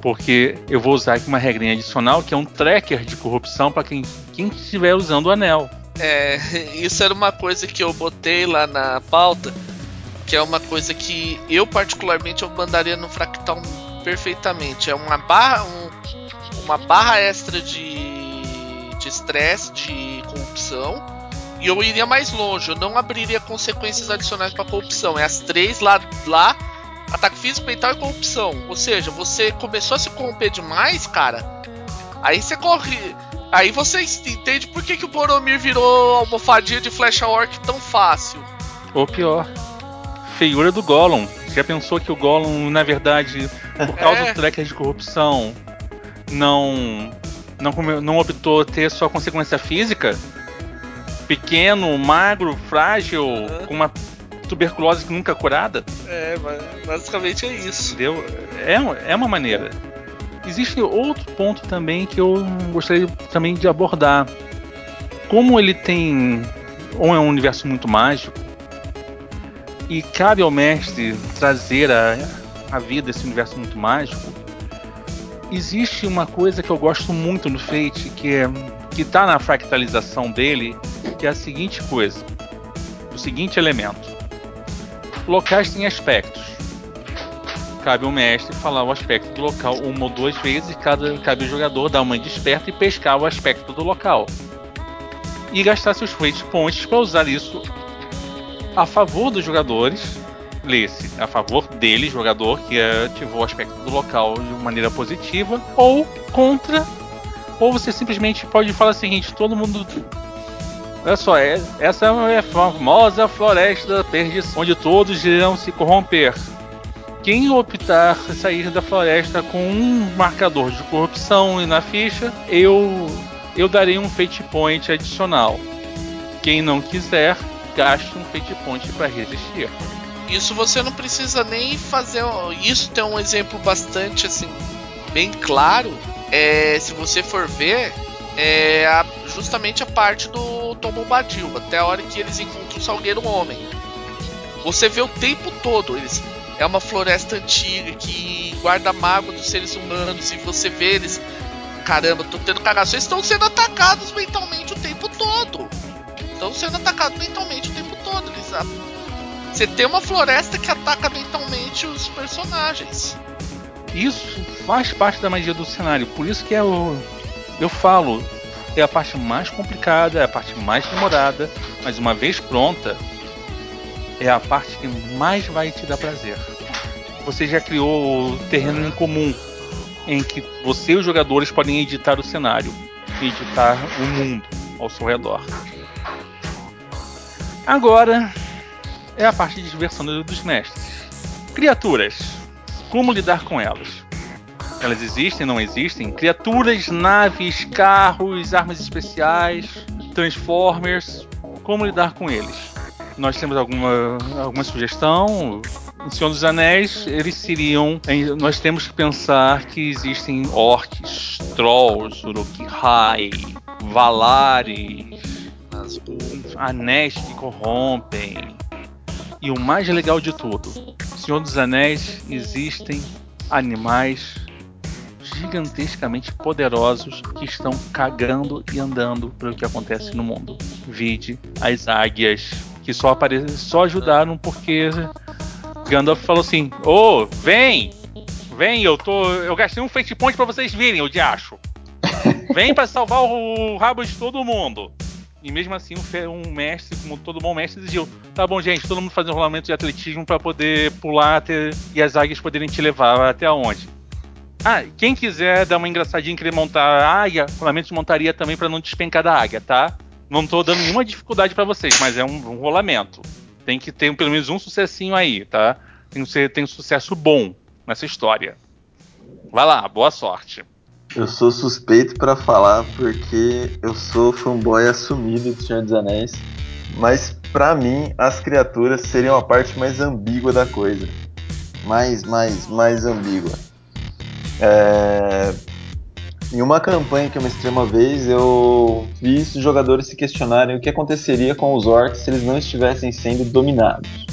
porque eu vou usar aqui uma regrinha adicional que é um tracker de corrupção para quem, quem estiver usando o anel. É, (laughs) isso era uma coisa que eu botei lá na pauta, que é uma coisa que eu particularmente eu mandaria no fractal perfeitamente. É uma barra, um, uma barra extra de de estresse, de corrupção. E eu iria mais longe, eu não abriria consequências adicionais para corrupção. É as três lá, lá ataque físico, mental e corrupção. Ou seja, você começou a se corromper demais, cara. Aí você corre. Aí você entende por que, que o Boromir virou almofadinha de flecha orc tão fácil. Ou pior, feiura do Gollum. Já pensou que o Gollum, na verdade, por causa é. do tracker de corrupção, não, não, não optou ter sua consequência física? Pequeno, magro, frágil, uhum. com uma tuberculose nunca é curada. É, basicamente é isso. Entendeu? É, é uma maneira. Existe outro ponto também que eu gostaria também de abordar. Como ele tem ou é um universo muito mágico e cabe ao mestre trazer a, a vida esse universo muito mágico, existe uma coisa que eu gosto muito no Fate que é que está na fractalização dele, que é a seguinte coisa, o seguinte elemento locais têm aspectos. Cabe ao mestre falar o aspecto do local uma ou duas vezes, cada, cabe ao jogador dar uma desperta e pescar o aspecto do local. E gastar seus fate points para usar isso a favor dos jogadores, lê-se, a favor dele, jogador, que ativou o aspecto do local de maneira positiva, ou contra, ou você simplesmente pode falar o seguinte: todo mundo Olha só, é, essa é a famosa floresta da perdição, onde todos irão se corromper. Quem optar sair da floresta com um marcador de corrupção na ficha, eu eu darei um fate point adicional. Quem não quiser, gaste um fate point para resistir. Isso você não precisa nem fazer. Isso tem um exemplo bastante assim, bem claro. É, se você for ver, é a, justamente a parte do Tom até a hora que eles encontram o Salgueiro Homem. Você vê o tempo todo, eles é uma floresta antiga que guarda mágoa dos seres humanos e você vê eles, caramba, tô tendo cagaço, eles estão sendo atacados mentalmente o tempo todo. Estão sendo atacados mentalmente o tempo todo, eles você tem uma floresta que ataca mentalmente os personagens. Isso faz parte da magia do cenário, por isso que é o eu falo, é a parte mais complicada, é a parte mais demorada, mas uma vez pronta, é a parte que mais vai te dar prazer. Você já criou o terreno em comum, em que você e os jogadores podem editar o cenário, editar o mundo ao seu redor. Agora é a parte de diversão dos mestres. Criaturas. Como lidar com elas? Elas existem, não existem? Criaturas, naves, carros, armas especiais, Transformers. Como lidar com eles? Nós temos alguma, alguma sugestão? Em Senhor dos Anéis, eles seriam. Nós temos que pensar que existem orcs, trolls, Uruk-hai, Valares, anéis que corrompem. E o mais legal de tudo: Senhor dos Anéis existem animais gigantescamente poderosos que estão cagando e andando pelo que acontece no mundo. Vide as águias que só aparecem, só ajudaram porque Gandalf falou assim: "Ô, oh, vem! Vem, eu tô, eu gastei um fate point para vocês virem, o diacho. Vem para salvar o rabo de todo mundo." E mesmo assim, um, mestre, como todo bom mestre, exigiu: tá bom, gente, todo mundo fazer um rolamento de atletismo para poder pular e as águias poderem te levar até onde? Ah, quem quiser dar uma engraçadinha e querer montar a águia, rolamento de montaria também para não despencar da águia, tá? Não tô dando nenhuma dificuldade para vocês, mas é um, um, rolamento. Tem que ter pelo menos um sucessinho aí, tá? Tem que ter um sucesso bom nessa história. Vai lá, boa sorte. Eu sou suspeito para falar porque eu sou fanboy assumido do Senhor dos Anéis. Mas para mim, as criaturas seriam a parte mais ambígua da coisa. Mais, mais, mais ambígua. É... Em uma campanha que eu mestrei uma vez, eu vi os jogadores se questionarem o que aconteceria com os orcs se eles não estivessem sendo dominados.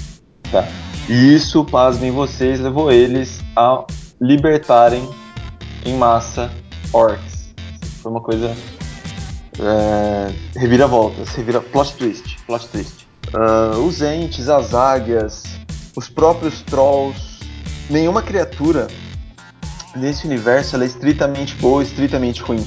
Tá? E isso, pasmem vocês, levou eles a libertarem em massa orcs. Foi uma coisa. É, reviravoltas, revira, plot twist, plot twist. Uh, os entes, as águias, os próprios trolls, nenhuma criatura nesse universo é estritamente boa, estritamente ruim.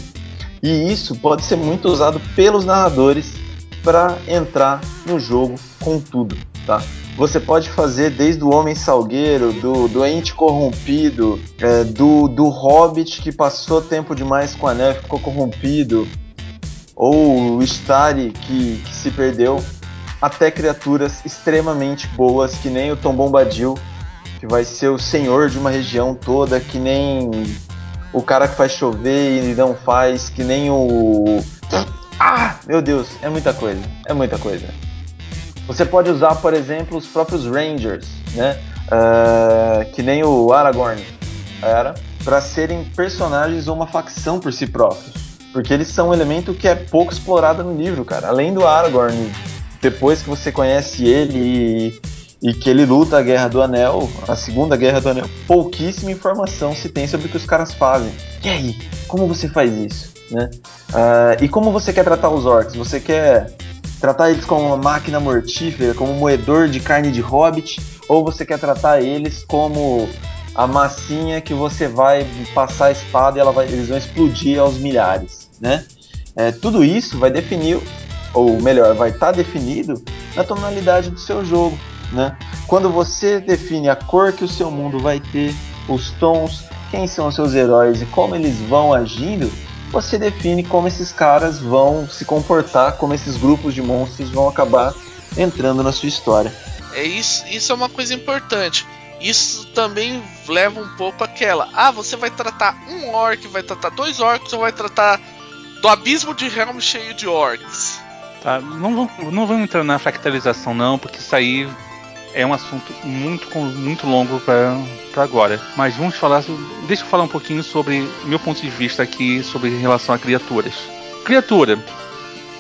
E isso pode ser muito usado pelos narradores para entrar no jogo com tudo, tá? Você pode fazer desde o Homem Salgueiro, do doente corrompido, é, do, do Hobbit que passou tempo demais com a neve ficou corrompido, ou o Stari que, que se perdeu, até criaturas extremamente boas que nem o Tom Bombadil, que vai ser o senhor de uma região toda, que nem o cara que faz chover e não faz, que nem o. Ah, meu Deus, é muita coisa, é muita coisa. Você pode usar, por exemplo, os próprios Rangers, né? Uh, que nem o Aragorn era, para serem personagens ou uma facção por si próprios. Porque eles são um elemento que é pouco explorado no livro, cara. Além do Aragorn, depois que você conhece ele e, e que ele luta a Guerra do Anel, a Segunda Guerra do Anel, pouquíssima informação se tem sobre o que os caras fazem. E aí, como você faz isso? Né? Uh, e como você quer tratar os orcs? Você quer tratar eles como uma máquina mortífera, como um moedor de carne de hobbit, ou você quer tratar eles como a massinha que você vai passar a espada e vai, eles vão explodir aos milhares, né? É, tudo isso vai definir, ou melhor, vai estar tá definido na tonalidade do seu jogo, né? Quando você define a cor que o seu mundo vai ter, os tons, quem são os seus heróis e como eles vão agindo, você define como esses caras vão se comportar, como esses grupos de monstros vão acabar entrando na sua história. É isso, isso é uma coisa importante. Isso também leva um pouco aquela. Ah, você vai tratar um orc, vai tratar dois orcs ou vai tratar do abismo de Helm cheio de orcs? Tá, não, não vamos entrar na fractalização não, porque isso aí é um assunto muito, muito longo para agora. Mas vamos falar. Deixa eu falar um pouquinho sobre meu ponto de vista aqui sobre relação a criaturas. Criatura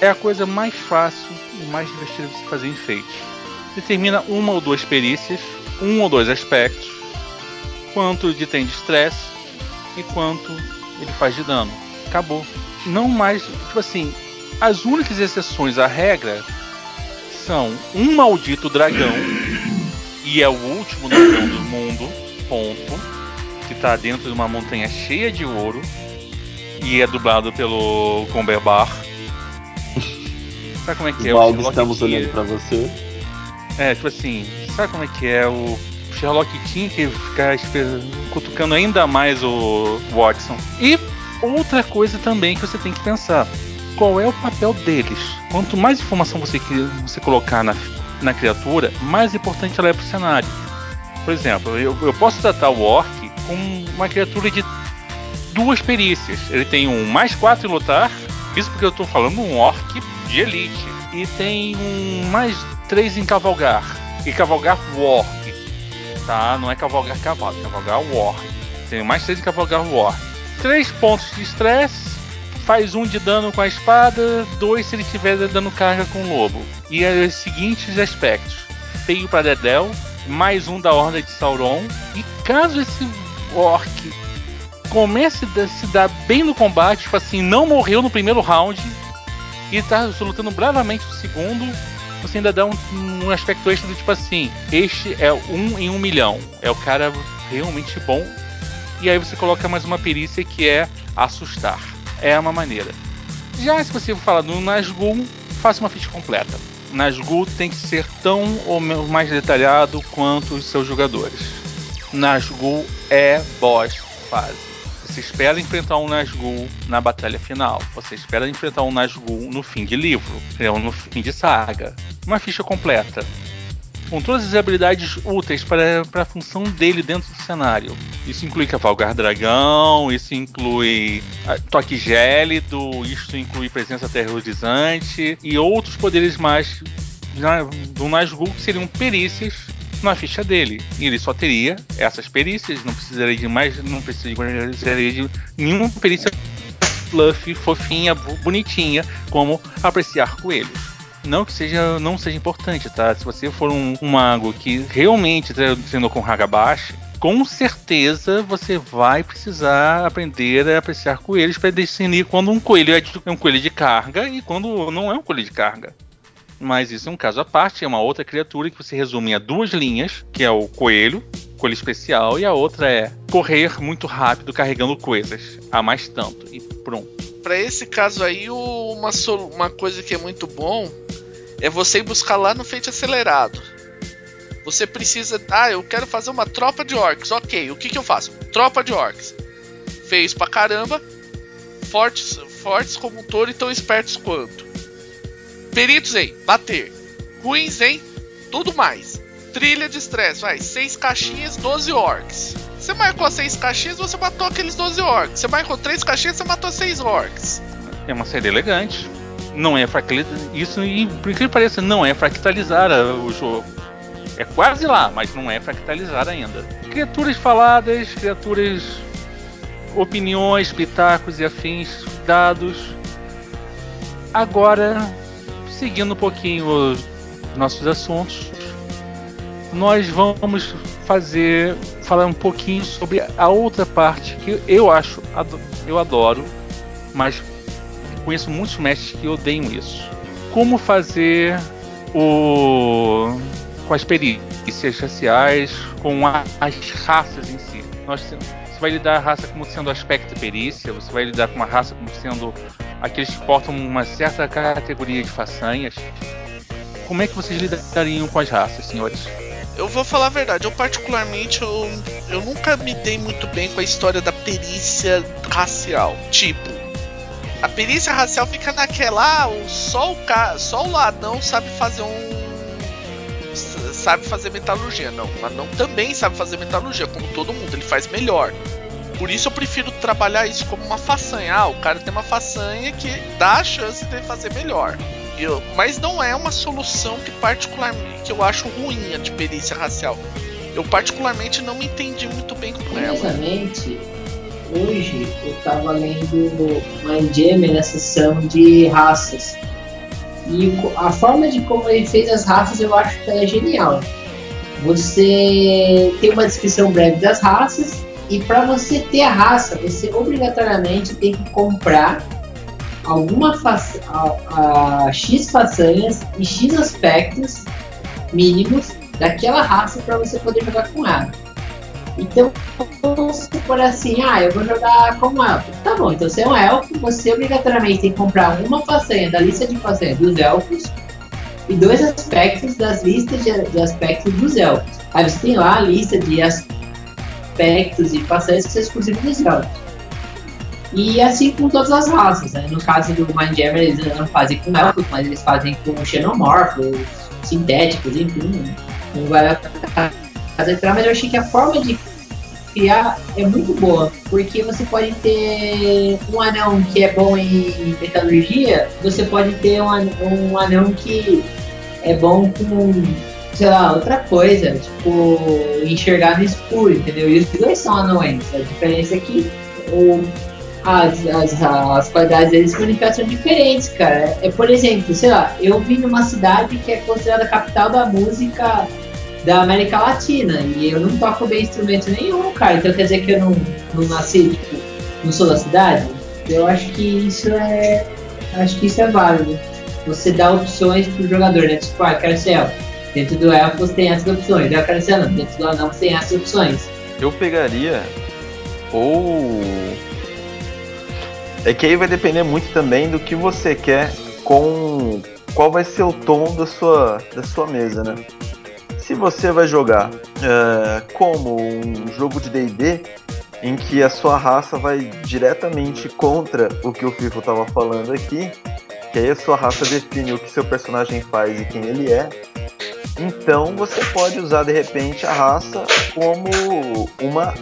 é a coisa mais fácil e mais divertida de se fazer em Fate. Determina uma ou duas perícias, um ou dois aspectos, quanto ele tem de estresse e quanto ele faz de dano. Acabou. Não mais. Tipo assim, as únicas exceções à regra são um maldito dragão, e é o último dragão do mundo, ponto, que tá dentro de uma montanha cheia de ouro, e é dublado pelo Comberbar. (laughs) Sabe como é que é? Valdo, estamos olhando para você. É, tipo assim, sabe como é que é o Sherlock tinha que ficar cutucando ainda mais o Watson. E outra coisa também que você tem que pensar qual é o papel deles. Quanto mais informação você, você colocar na, na criatura, mais importante ela é para o cenário. Por exemplo, eu, eu posso tratar o Orc como uma criatura de duas perícias. Ele tem um mais 4 em lutar, isso porque eu estou falando um Orc de elite. E tem um mais 3 em cavalgar. E cavalgar Warg. Tá? Não é cavalgar cavalo, é cavalgar Warg. Tem mais 3 em cavalgar Warg. 3 pontos de estresse faz um de dano com a espada, dois se ele estiver dando carga com o lobo. E é os seguintes aspectos: feio para Dedel, mais um da Horda de Sauron. E caso esse orc comece a se dar bem no combate, tipo assim, não morreu no primeiro round e está lutando bravamente no segundo, você ainda dá um, um, aspecto extra do tipo assim: este é um em um milhão, é o cara realmente bom. E aí você coloca mais uma perícia que é assustar é uma maneira. Já se você falar no Nazgûl, faça uma ficha completa. Nazgûl tem que ser tão ou mais detalhado quanto os seus jogadores. Nazgûl é boss fase. Você espera enfrentar um Nazgûl na batalha final. Você espera enfrentar um Nazgûl no fim de livro, ou no fim de saga. Uma ficha completa com todas as habilidades úteis para, para a função dele dentro do cenário. Isso inclui cavalgar dragão, isso inclui ah, toque gélido, isso inclui presença terrorizante e outros poderes mais do Nazgûl que seriam perícias na ficha dele. E ele só teria essas perícias, não precisaria de mais, não precisaria de nenhuma perícia fluffy, fofinha, bonitinha, como apreciar coelhos. Não que seja, não seja importante, tá? Se você for um, um mago que realmente está sendo com Hagabashi, com certeza você vai precisar aprender a apreciar coelhos para discernir quando um coelho é um coelho de carga e quando não é um coelho de carga. Mas isso é um caso à parte, é uma outra criatura que você resume a duas linhas, que é o coelho, coelho especial, e a outra é correr muito rápido carregando coisas, a mais tanto, e pronto. Para esse caso aí, uma, uma coisa que é muito bom é você ir buscar lá no feito acelerado. Você precisa. Ah, eu quero fazer uma tropa de orcs. Ok, o que, que eu faço? Tropa de orcs. Feios pra caramba. Fortes, fortes como um touro e tão espertos quanto. Peritos em bater. Ruins em tudo mais. Trilha de estresse, vai. 6 caixinhas, 12 orcs. Você marcou 6 caixinhas, você matou aqueles 12 orcs. Você marcou 3 caixinhas, você matou 6 orcs. É uma série elegante. Não é fractalizar. Isso, por que pareça, não é fractalizar o jogo. É quase lá, mas não é fractalizar ainda. Criaturas faladas, criaturas. opiniões, pitacos e afins dados. Agora, seguindo um pouquinho os nossos assuntos, nós vamos fazer falar um pouquinho sobre a outra parte que eu acho eu adoro, mas conheço muitos mestres que odeiam isso. Como fazer o com as perícias raciais, com a, as raças em si. Nós, você vai lidar a raça como sendo aspecto perícia, você vai lidar com uma raça como sendo aqueles que portam uma certa categoria de façanhas. Como é que vocês lidariam com as raças, senhores? Eu vou falar a verdade, eu particularmente eu, eu nunca me dei muito bem com a história da perícia racial. Tipo, a perícia racial fica naquela, ah, só o só o ladrão sabe fazer um sabe fazer metalurgia. Não, o anão também sabe fazer metalurgia, como todo mundo, ele faz melhor. Por isso eu prefiro trabalhar isso como uma façanha. Ah, o cara tem uma façanha que dá a chance de fazer melhor. Mas não é uma solução que particularmente que eu acho ruim a de perícia racial. Eu particularmente não me entendi muito bem com ela. Curiosamente, hoje eu estava lendo uma Jammer na sessão de raças. E a forma de como ele fez as raças eu acho que é genial. Você tem uma descrição breve das raças e para você ter a raça, você obrigatoriamente tem que comprar alguma a, a, X façanhas e X aspectos mínimos daquela raça para você poder jogar com ela. Então, vamos supor assim, ah, eu vou jogar como elfo. Tá bom, então você é um elfo, você obrigatoriamente tem que comprar uma façanha da lista de façanhas dos elfos e dois aspectos das listas de, de aspectos dos elfos. Aí você tem lá a lista de aspectos e façanhas que são exclusivos dos elfos. E assim com todas as raças, né? No caso do Mindjammer, eles não fazem com elfos, mas eles fazem com xenomorfos, sintéticos, enfim. Não vai entrar, mas eu achei que a forma de criar é muito boa, porque você pode ter um anão que é bom em metalurgia, você pode ter um, um anão que é bom com, sei lá, outra coisa, tipo, enxergar no escuro, entendeu? E os dois são anões, a diferença é que o, as, as, as qualidades deles se manifestam diferentes, cara. É, por exemplo, sei lá, eu vim numa cidade que é considerada a capital da música da América Latina. E eu não toco bem instrumento nenhum, cara. Então quer dizer que eu não, não nasci, tipo, não sou da cidade? Eu acho que isso é. Acho que isso é válido. Você dá opções pro jogador, né? Tipo, ah, eu quero ser elfo. Dentro do elfo você tem essas opções. Eu quero ser. Dentro do anão você tem essas opções. Eu pegaria. Ou. É que aí vai depender muito também do que você quer com. Qual vai ser o tom da sua, da sua mesa, né? se você vai jogar uh, como um jogo de D&D em que a sua raça vai diretamente contra o que o FIFO estava falando aqui, que aí a sua raça define o que seu personagem faz e quem ele é, então você pode usar de repente a raça como uma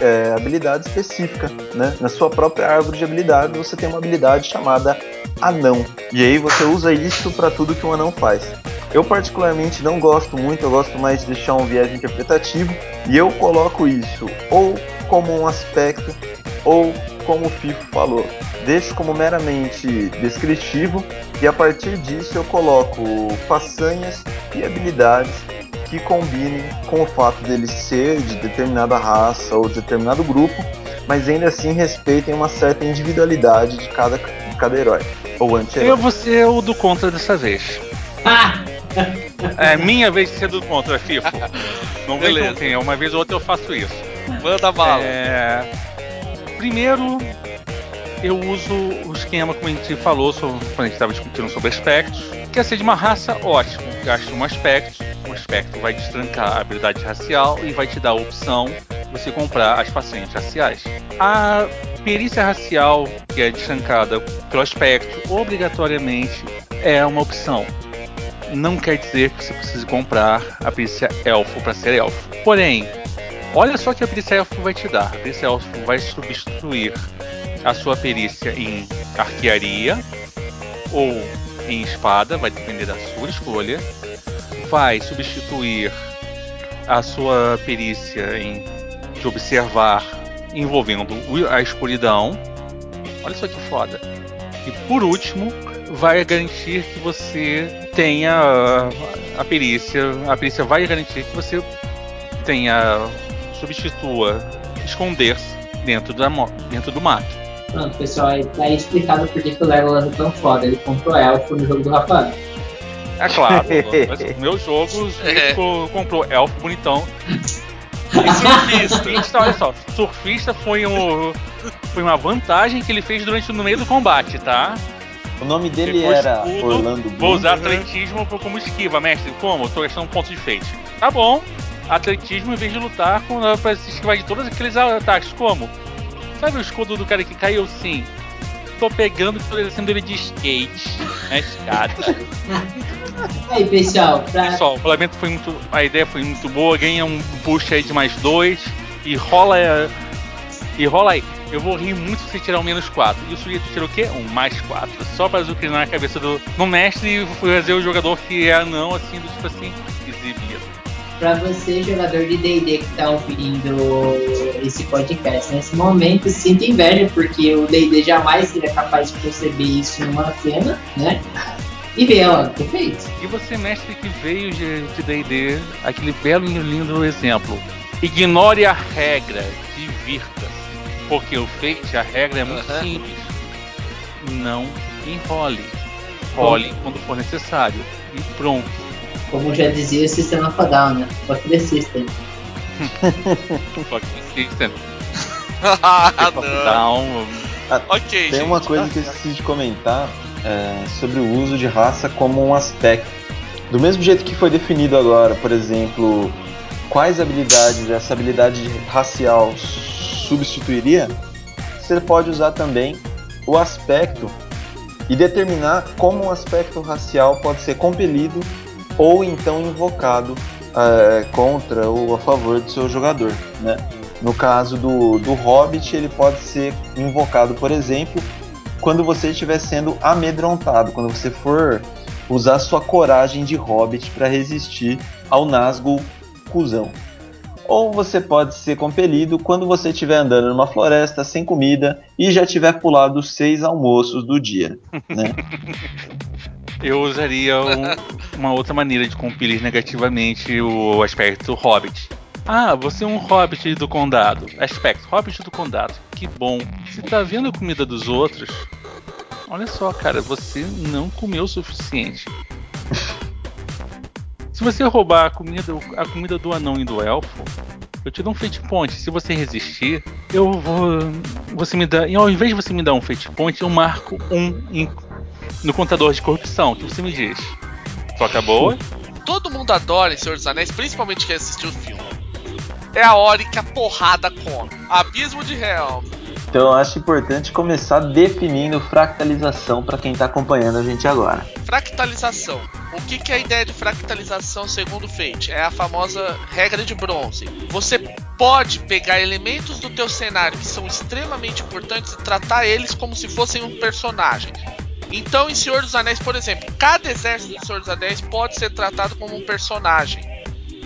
é, habilidade específica, né? Na sua própria árvore de habilidades você tem uma habilidade chamada anão. E aí você usa isso para tudo que um anão faz. Eu particularmente não gosto muito, eu gosto mais de deixar um viés interpretativo e eu coloco isso ou como um aspecto ou como o Fifo falou, deixo como meramente descritivo e a partir disso eu coloco façanhas e habilidades que combinem com o fato dele ser de determinada raça ou de determinado grupo, mas ainda assim respeitem uma certa individualidade de cada, de cada herói ou anti-herói. Eu vou ser o do contra dessa vez. (laughs) é minha vez de ser do contra, Fifo. (laughs) Não vem com quem, uma vez ou outra eu faço isso. Manda bala. É... Primeiro, eu uso o esquema como a gente falou sobre, quando a gente estava discutindo sobre aspectos. Quer ser de uma raça, ótimo. Gaste um aspecto. O aspecto vai destrancar a habilidade racial e vai te dar a opção de você comprar as façanhas raciais. A perícia racial, que é destrancada pelo aspecto, obrigatoriamente é uma opção. Não quer dizer que você precise comprar a perícia elfo para ser elfo. Porém, olha só que a perícia elfo vai te dar. A perícia elfo vai substituir a sua perícia em arquearia ou em espada, vai depender da sua escolha. Vai substituir a sua perícia em de observar envolvendo a escuridão. Olha só que foda. E por último, vai garantir que você tenha a perícia. A perícia vai garantir que você tenha substitua esconder-se dentro, dentro do mato. Pronto, pessoal, aí tá explicado por que o Legolas é tão foda. Ele comprou elfo no jogo do Rafael. É claro, (laughs) mas meu jogo é. comprou elfo bonitão. E surfista. (laughs) Então, olha só, surfista foi, um, foi uma vantagem que ele fez durante no meio do combate, tá? O nome dele Depois era tudo, Orlando Bloom. Vou usar atletismo como esquiva, mestre. Como? Tô gastando pontos de fate. Tá bom. Atletismo em vez de lutar com, pra se esquivar de todos aqueles ataques. Como? Sabe o escudo do cara que caiu? Sim. Tô pegando e descendo ele de skate na escada. (laughs) aí, pessoal, pra... Pessoal, o rolamento foi muito. A ideia foi muito boa, ganha um push aí de mais dois e rola. E rola aí. Eu vou rir muito se tirar um menos 4. E o sujeito tirou o quê? Um mais 4. Só pra zucrinar a cabeça do, do mestre e fazer o jogador que é anão, assim, do tipo assim, exibido para você, jogador de D&D que está ouvindo esse podcast nesse momento, sinta inveja, porque o D&D jamais seria capaz de perceber isso numa cena, né? E ver ela feito. E você, mestre que veio de D&D, aquele belo e lindo exemplo. Ignore a regra, divirta-se. Porque o Fate, a regra é muito uhum. simples. Não enrole. Role quando for necessário. E pronto como já dizia o sistema Fadal, né? Fuck the system. (laughs) Fuck the system. (laughs) ah, não. Ah, ok, Tem gente. uma coisa que eu esqueci de comentar é, sobre o uso de raça como um aspecto. Do mesmo jeito que foi definido agora, por exemplo, quais habilidades essa habilidade racial substituiria, você pode usar também o aspecto e determinar como um aspecto racial pode ser compelido ou então invocado é, contra ou a favor do seu jogador. Né? No caso do, do Hobbit, ele pode ser invocado, por exemplo, quando você estiver sendo amedrontado, quando você for usar sua coragem de Hobbit para resistir ao Nazgûl cuzão. Ou você pode ser compelido quando você estiver andando numa floresta sem comida e já tiver pulado seis almoços do dia. Né? (laughs) eu usaria um, uma outra maneira de compilar negativamente o aspecto Hobbit. Ah, você é um Hobbit do condado. Aspecto, Hobbit do condado. Que bom. Você tá vendo a comida dos outros? Olha só, cara, você não comeu o suficiente. Se você roubar a comida, a comida do anão e do elfo, eu te dou um fate point. Se você resistir, eu vou. Você me dá. Ao invés de você me dar um fate point, eu marco um em no contador de corrupção, o que você me diz? Toca boa? Todo mundo adora em Senhor dos Anéis, principalmente quem assistiu o filme. É a hora que a porrada come. Abismo de Helm. Então eu acho importante começar definindo fractalização para quem está acompanhando a gente agora. Fractalização. O que, que é a ideia de fractalização segundo o Fate? É a famosa regra de bronze. Você pode pegar elementos do teu cenário que são extremamente importantes e tratar eles como se fossem um personagem. Então, em Senhor dos Anéis, por exemplo, cada exército do Senhor dos Anéis pode ser tratado como um personagem,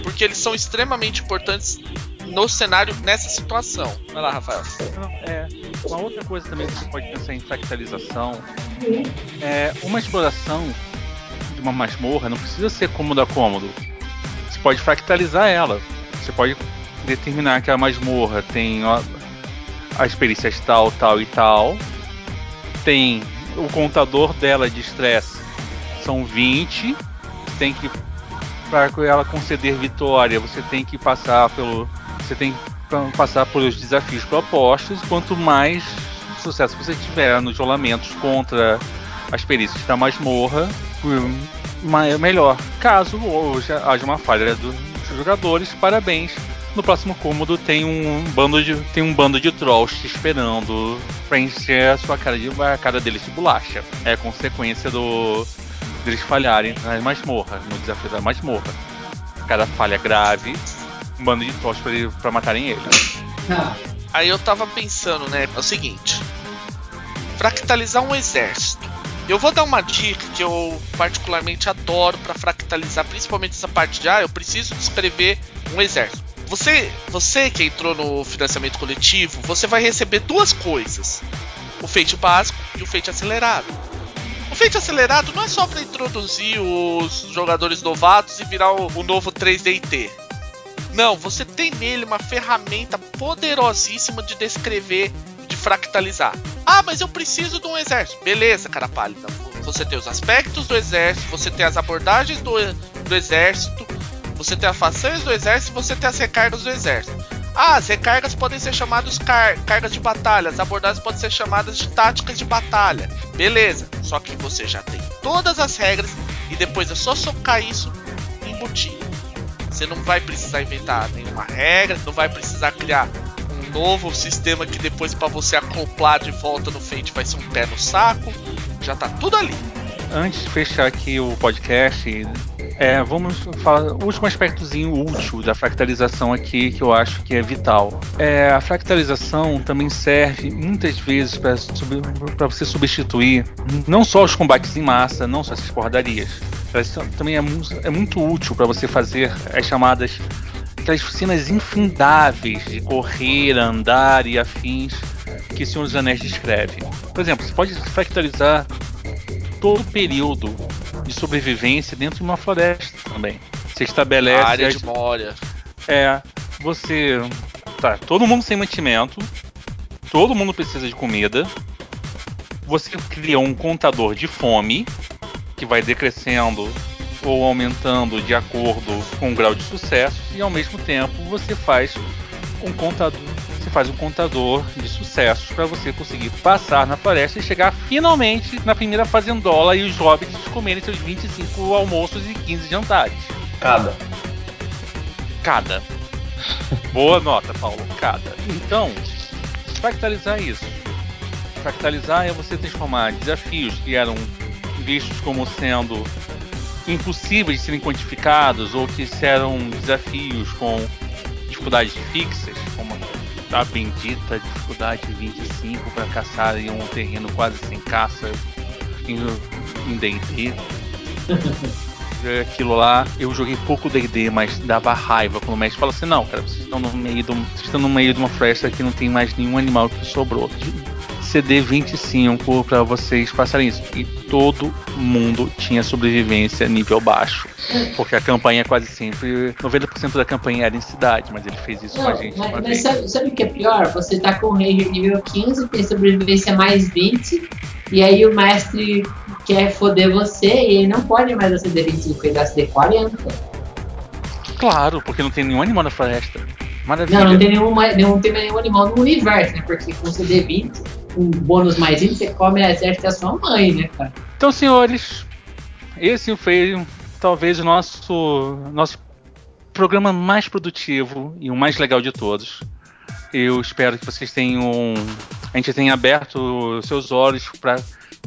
porque eles são extremamente importantes no cenário nessa situação. Vai lá, Rafael. É, uma outra coisa também que você pode pensar em fractalização é uma exploração de uma masmorra não precisa ser cômodo a cômodo. Você pode fractalizar ela. Você pode determinar que a masmorra tem ó, as perícias tal, tal e tal. Tem o contador dela de estresse são 20. Tem que para ela conceder vitória, você tem que passar pelo você tem que passar pelos desafios propostos. Quanto mais sucesso você tiver nos rolamentos contra as perícias da masmorra, melhor. Caso haja uma falha dos jogadores, parabéns. No próximo cômodo tem um bando de tem um bando de trolls te esperando pra encher a sua cara de a cara deles de bolacha. É consequência do deles falharem na masmorra, no desafio da masmorra. Cada falha grave, um bando de trolls pra, pra matarem ele. Ah. Aí eu tava pensando, né? É o seguinte: fractalizar um exército. Eu vou dar uma dica que eu particularmente adoro para fractalizar, principalmente essa parte de ah, eu preciso descrever um exército. Você, você que entrou no financiamento coletivo, você vai receber duas coisas: o feito básico e o feito acelerado. O feito acelerado não é só para introduzir os jogadores novatos e virar o, o novo 3DT. Não, você tem nele uma ferramenta poderosíssima de descrever, de fractalizar. Ah, mas eu preciso de um exército. Beleza, cara pálida. Você tem os aspectos do exército, você tem as abordagens do, do exército, você tem as façanhas do exército você tem as recargas do exército. Ah, as recargas podem ser chamadas car cargas de batalha, as abordagens podem ser chamadas de táticas de batalha. Beleza, só que você já tem todas as regras e depois é só socar isso e embutir. Você não vai precisar inventar nenhuma regra, não vai precisar criar um novo sistema que depois para você acoplar de volta no Fate vai ser um pé no saco. Já tá tudo ali. Antes de fechar aqui o podcast, é, vamos falar o último aspectozinho útil da fractalização aqui que eu acho que é vital. É, a fractalização também serve muitas vezes para você substituir não só os combates em massa, não só essas porradarias. Também é, é muito útil para você fazer as chamadas aquelas cenas infindáveis de correr, andar e afins que o Senhor dos Anéis descreve. Por exemplo, você pode fractalizar todo o período de sobrevivência dentro de uma floresta também. Você estabelece. A área de Moria. É. Você. Tá, todo mundo sem mantimento. Todo mundo precisa de comida. Você cria um contador de fome que vai decrescendo ou aumentando de acordo com o grau de sucesso e ao mesmo tempo você faz um contador você faz um contador de sucessos para você conseguir passar na floresta e chegar finalmente na primeira fazendola e os hobbits comerem seus 25 almoços e 15 jantares. Cada. Cada. Boa nota, Paulo. Cada. Então, fractalizar isso. Fractalizar é você transformar desafios que eram vistos como sendo impossíveis de serem quantificados ou que eram desafios com dificuldades fixas, como a bendita dificuldade 25 para caçar em um terreno quase sem caça em D&D. (laughs) Aquilo lá, eu joguei pouco D&D, mas dava raiva quando o mestre fala assim, não, cara, vocês estão no meio de, um, vocês estão no meio de uma floresta que não tem mais nenhum animal que sobrou. CD 25 para vocês passarem isso. E todo mundo tinha sobrevivência nível baixo. Porque a campanha quase sempre. 90% da campanha era em cidade, mas ele fez isso Não, com a gente. Mas, mas sabe, sabe, o que é pior? Você tá com o Ranger nível 15, tem sobrevivência mais 20, e aí o mestre quer foder você e ele não pode mais dar CD 25, ele dá CD 40. Claro, porque não tem nenhum animal na floresta. Maravilha. Não, não tem nenhum, não tem nenhum animal no universo, né? Porque com CD 20, um bônus mais você come a exército da sua mãe, né, cara? Então, senhores, esse foi talvez o nosso, nosso programa mais produtivo e o mais legal de todos. Eu espero que vocês tenham. A gente tenha aberto seus olhos para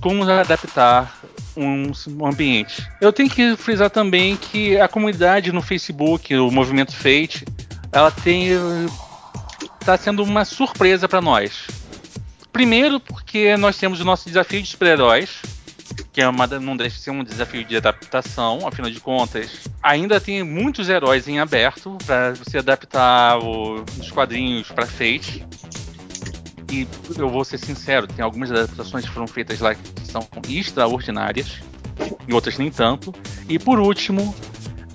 como adaptar um, um, ambiente. Eu tenho que frisar também que a comunidade no Facebook, o Movimento Fate, ela tem está sendo uma surpresa para nós. Primeiro porque nós temos o nosso desafio de super-heróis, que é uma, não deixa de ser um desafio de adaptação, afinal de contas. Ainda tem muitos heróis em aberto para você adaptar o, os quadrinhos para Fate. E eu vou ser sincero, tem algumas adaptações que foram feitas lá que são extraordinárias, e outras nem tanto. E por último,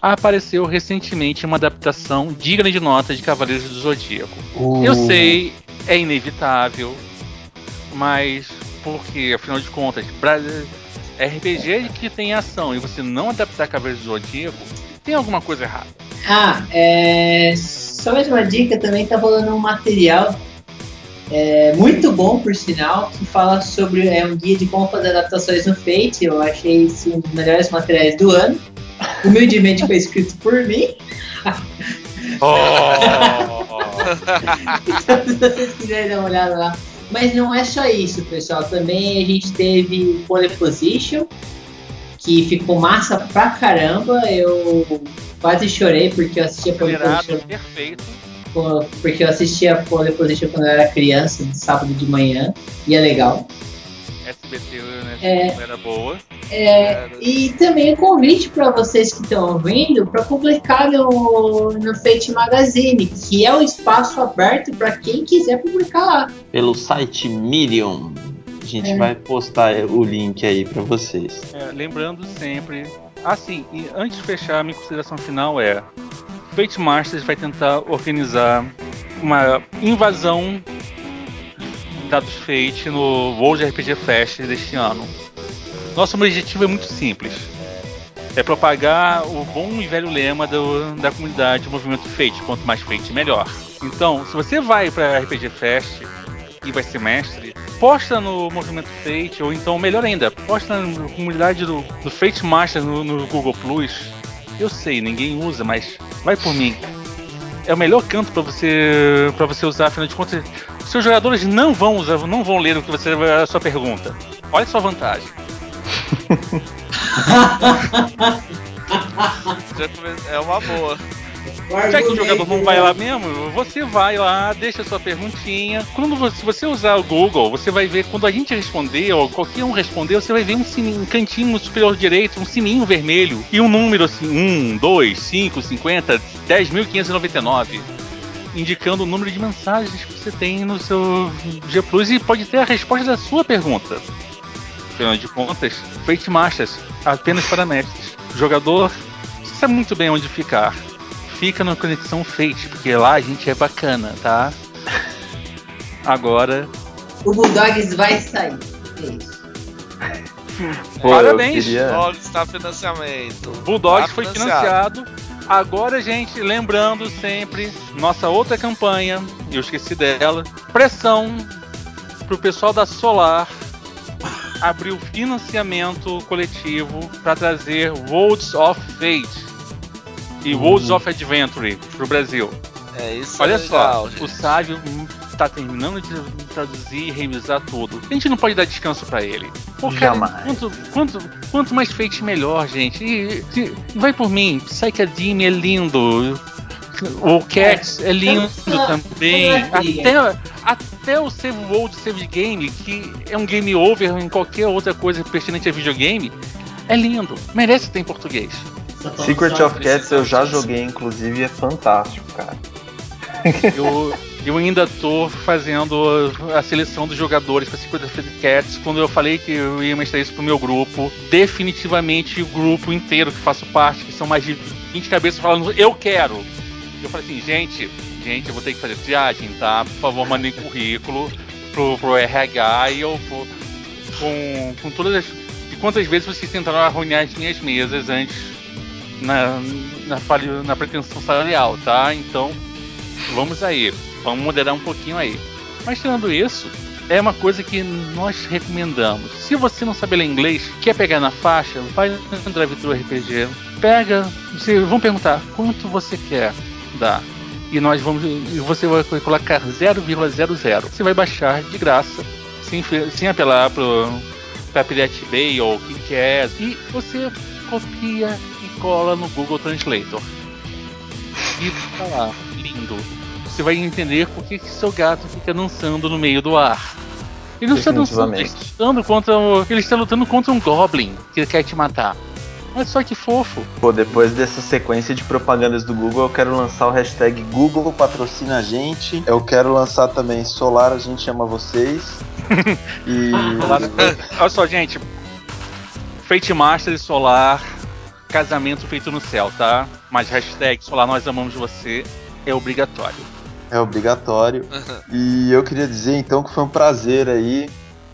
apareceu recentemente uma adaptação digna de nota de Cavaleiros do Zodíaco. Uh. Eu sei, é inevitável, mas porque, afinal de contas, RPG que tem ação e você não adaptar Cavaleiros do Zodíaco, tem alguma coisa errada. Ah, é... só mais uma dica, também tá rolando um material é, muito bom, por sinal, que fala sobre é um guia de como fazer adaptações no Fate. Eu achei esse um dos melhores materiais do ano. Humildemente foi escrito por mim. Oh. então, (laughs) se vocês quiserem dar uma olhada lá. Mas não é só isso, pessoal. Também a gente teve Pole Position, que ficou massa pra caramba. Eu quase chorei porque eu assisti a Pole Position. Perfeito. Porque eu assistia Pole Position quando eu era criança, de sábado de manhã, e é legal. SBT, né? É, era boa. É, e também o convite para vocês que estão ouvindo para publicar no, no Fate Magazine, que é o um espaço aberto para quem quiser publicar lá. Pelo site Medium. A gente é. vai postar o link aí para vocês. É, lembrando sempre. Assim, e antes de fechar, a minha consideração final é: Fate Masters vai tentar organizar uma invasão dados Fate no World RPG Fest deste ano. Nosso objetivo é muito simples. É propagar o bom e velho lema do, da comunidade do movimento Fate. Quanto mais Fate, melhor. Então, se você vai para RPG Fest e vai ser mestre, posta no movimento Fate, ou então, melhor ainda, posta na comunidade do, do Fate Master no, no Google Plus. Eu sei, ninguém usa, mas vai por mim é o melhor canto para você para você usar, afinal de contas, seus jogadores não vão usar, não vão ler o que você a sua pergunta. Olha sua vantagem. (laughs) é uma boa. Já que o jogador não vai lá mesmo, você vai lá, deixa sua perguntinha. Quando você, se você usar o Google, você vai ver quando a gente responder, ou qualquer um responder, você vai ver um, sininho, um cantinho superior direito, um sininho vermelho e um número assim: 1, 2, 5, 50, 10.599 indicando o número de mensagens que você tem no seu G Plus e pode ter a resposta da sua pergunta. Afinal de contas, Fate Masters, apenas para mestres. O jogador sabe muito bem onde ficar fica na conexão Fate, porque lá a gente é bacana, tá? Agora. O Bulldogs vai sair. É isso. Pô, Parabéns! Queria... Bulldogs está financiamento. Bulldogs tá foi financiado. Agora, gente, lembrando sempre, nossa outra campanha, eu esqueci dela. Pressão pro pessoal da Solar abrir o financiamento coletivo para trazer Worlds of Fate e Worlds of Adventure pro Brasil. É isso. Olha é legal, só, gente. o Sávio tá terminando de traduzir e revisar tudo. A gente não pode dar descanso para ele. Pô, cara, Jamais. Quanto, quanto, quanto mais feito, melhor, gente. E, e, vai por mim. Psychedemia é lindo. O Cats é, é lindo também. Até, até o Save World Save Game, que é um game over em qualquer outra coisa pertinente a videogame, é lindo. Merece ter em português. Secret of Cats eu já joguei, inclusive, é fantástico, cara. Eu, (laughs) eu ainda tô fazendo a seleção dos jogadores para Secret of Cats. Quando eu falei que eu ia mostrar isso pro meu grupo, definitivamente o grupo inteiro que faço parte, que são mais de 20 cabeças falando, eu quero. Eu falei assim, gente, gente, eu vou ter que fazer viagem, tá? Por favor, mandem currículo pro, pro RH e eu pro, com, com todas as. De quantas vezes vocês tentaram arruinar as minhas mesas antes na, na, na pretensão salarial, tá? Então, vamos aí, vamos moderar um pouquinho aí. Mas tirando isso, é uma coisa que nós recomendamos. Se você não sabe ler inglês, quer pegar na faixa, vai no drive-thru RPG, pega, você, vão perguntar quanto você quer dar. E nós vamos, e você vai colocar 0,00. Você vai baixar de graça, sem, sem apelar para Pirate Bay ou quer. E você copia cola no Google Translator. E tá lá, lindo. Você vai entender por que, que seu gato fica dançando no meio do ar. Eles estão lutando contra. Eles estão lutando contra um Goblin que quer te matar. Olha só que fofo. Pô, depois dessa sequência de propagandas do Google, eu quero lançar o hashtag Google patrocina a gente. Eu quero lançar também Solar a gente ama vocês. (laughs) e. (laughs) Olha só, gente. Fate Master e Solar, casamento feito no céu, tá? Mas hashtag Solar nós amamos você é obrigatório. É obrigatório. e eu queria dizer então que foi um prazer aí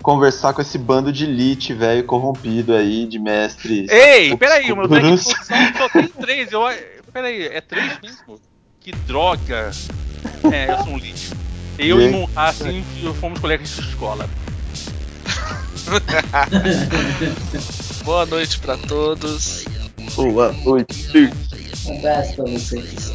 conversar com esse bando de elite, velho, corrompido aí, de mestres. Ei, peraí, o meu deck (laughs) só tem três. Eu, peraí, é três mesmo? Que droga! É, eu sou um lixo. Eu e, e Munha, assim, fomos colegas de escola. (laughs) Boa noite pra todos. Boa noite. Um abraço pra vocês.